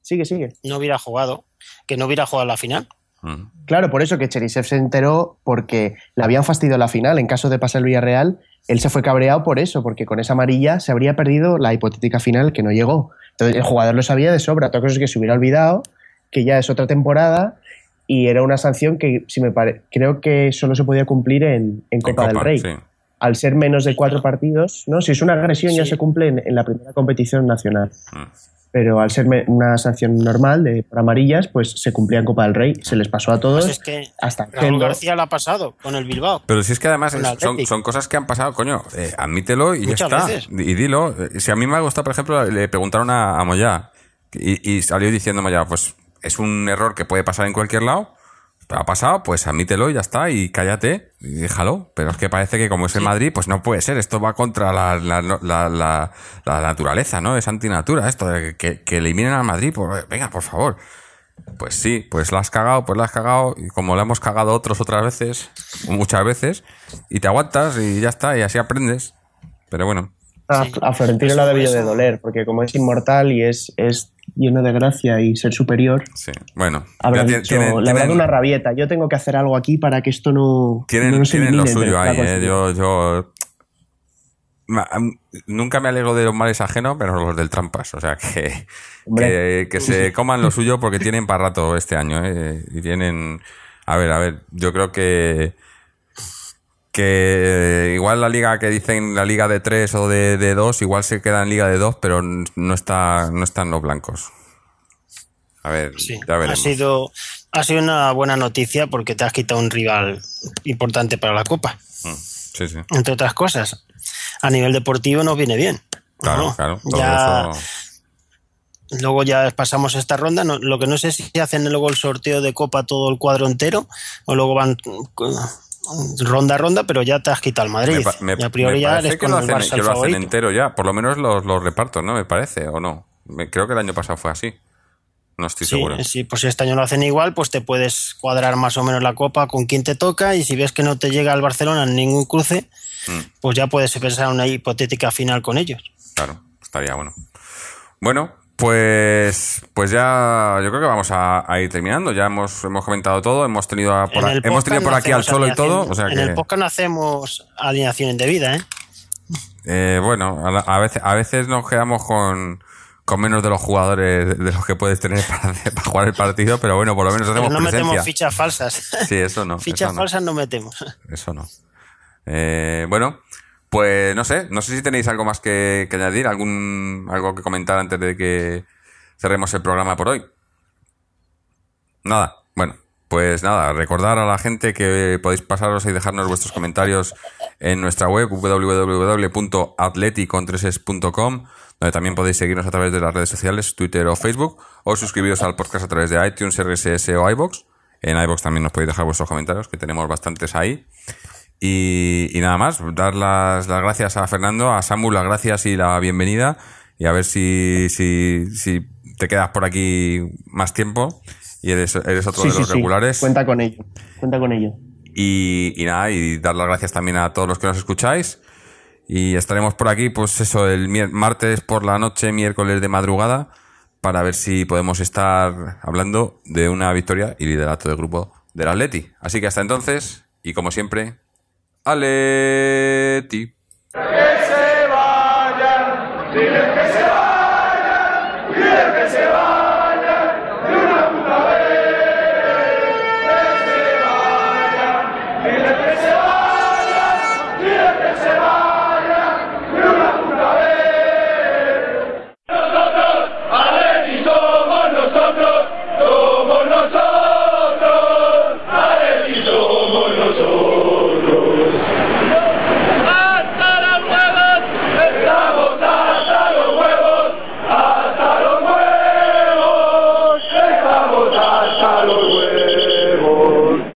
Sigue, sigue. No hubiera jugado, que no hubiera jugado la final. Mm. Claro, por eso que Cherisev se enteró porque le habían fastidiado la final. En caso de pasar el Villarreal, él se fue cabreado por eso, porque con esa amarilla se habría perdido la hipotética final que no llegó. Entonces el jugador lo sabía de sobra. Otra cosa es que se hubiera olvidado que ya es otra temporada y era una sanción que si me pare- creo que solo se podía cumplir en, en Copa, del Rey. sí. Al ser menos de cuatro partidos, ¿no? Si es una agresión ya se cumple en, en la primera competición nacional. Mm. Pero al ser una sanción normal de por amarillas, pues se cumplía en Copa del Rey. Se les pasó a todos Pues es que hasta Raúl. García lo ha pasado con el Bilbao. Pero si es que además es- son, son cosas que han pasado, coño, eh, admítelo y Muchas ya está. veces. Y dilo. Eh, Si a mí me ha gustado, por ejemplo, le preguntaron a, a Moyá y, y salió diciendo Moyá, pues es un error que puede pasar en cualquier lado. Pero ha pasado, pues admítelo y ya está, y cállate, y déjalo. Pero es que parece que como es el Madrid, pues no puede ser. Esto va contra la, la, la, la- la naturaleza, ¿no? Es antinatura esto, de que, que eliminen al Madrid. Por, venga, por favor. Pues sí, pues la has cagado, pues la has cagado, y como la hemos cagado otros otras veces, muchas veces, y te aguantas y ya está, y así aprendes. Pero bueno, A, a Florentino le ha debido de doler, porque como es inmortal y es, es lleno de gracia y ser superior, sí. Bueno, habrá dicho, tienen, le habrá dado una rabieta. Yo tengo que hacer algo aquí para que esto no, tienen- no nos tienen lo elimine suyo ahí, ¿eh? este. Yo, yo nunca me alegro de los males ajenos, pero los del trampas. O sea, que, que se coman lo suyo porque tienen para rato este año, ¿eh? Y tienen... A ver, a ver, yo creo que que igual la liga que dicen la liga de tres o de, de dos, igual se queda en liga de dos, pero n- no está no están los blancos. A ver, Sí, ya ha veremos. sido, ha sido una buena noticia porque te has quitado un rival importante para la Copa, Mm, Sí, sí. entre otras cosas. A nivel deportivo nos viene bien. Claro, ¿no? claro. Todo Ya, eso- Luego ya pasamos esta ronda. no- lo que no sé si hacen luego el sorteo de Copa todo el cuadro entero o luego van ronda a ronda, pero ya te has quitado al Madrid. Me, me- y a priori me ya parece eres que con lo el hacen, Barça que el lo hacen entero ya. Por lo menos los, los repartos, ¿no? Me parece, ¿o no? Creo que el año pasado fue así. No estoy Sí, seguro. sí, pues si este año lo hacen igual, pues te puedes cuadrar más o menos la copa con quién te toca y si ves que no te llega al Barcelona en ningún cruce, Mm. pues ya puedes pensar una hipotética final con ellos. Claro, estaría bueno. Bueno, pues pues ya yo creo que vamos a, a ir terminando. Ya hemos, hemos comentado todo, hemos tenido a- por, a- hemos tenido por no aquí al solo y todo. O sea en que, el podcast no hacemos alineación indebida, ¿eh? eh, bueno, a, la- a veces, a veces nos quedamos con, con menos de los jugadores de los que puedes tener para, jugar el partido, pero bueno, por lo menos Pero hacemos no presencia. metemos fichas falsas. Sí, eso no. fichas eso no. falsas no metemos. Eso no. Eh, bueno, pues no sé, no sé si tenéis algo más que, añadir, algún algo que comentar antes de que cerremos el programa por hoy. Nada, bueno, pues nada, recordar a la gente que podéis pasaros y dejarnos vuestros comentarios en nuestra web www.atleticontreses.com donde también podéis seguirnos a través de las redes sociales, Twitter o Facebook, o suscribiros al podcast a través de iTunes, RSS o iBox. En iBox también nos podéis dejar vuestros comentarios, que tenemos bastantes ahí. Y, y nada más, dar las, las gracias a Fernando, a Samu, las gracias y la bienvenida. Y a ver si, si, si te quedas por aquí más tiempo y eres, eres otro Sí, de los sí. regulares. Cuenta con ello. Cuenta con ello. Y, y nada, y dar las gracias también a todos los que nos escucháis. Y estaremos por aquí, pues eso, el martes por la noche, miércoles de madrugada, para ver si podemos estar hablando de una victoria y liderato de grupo del Atleti. Así que hasta entonces, y como siempre, Aleti.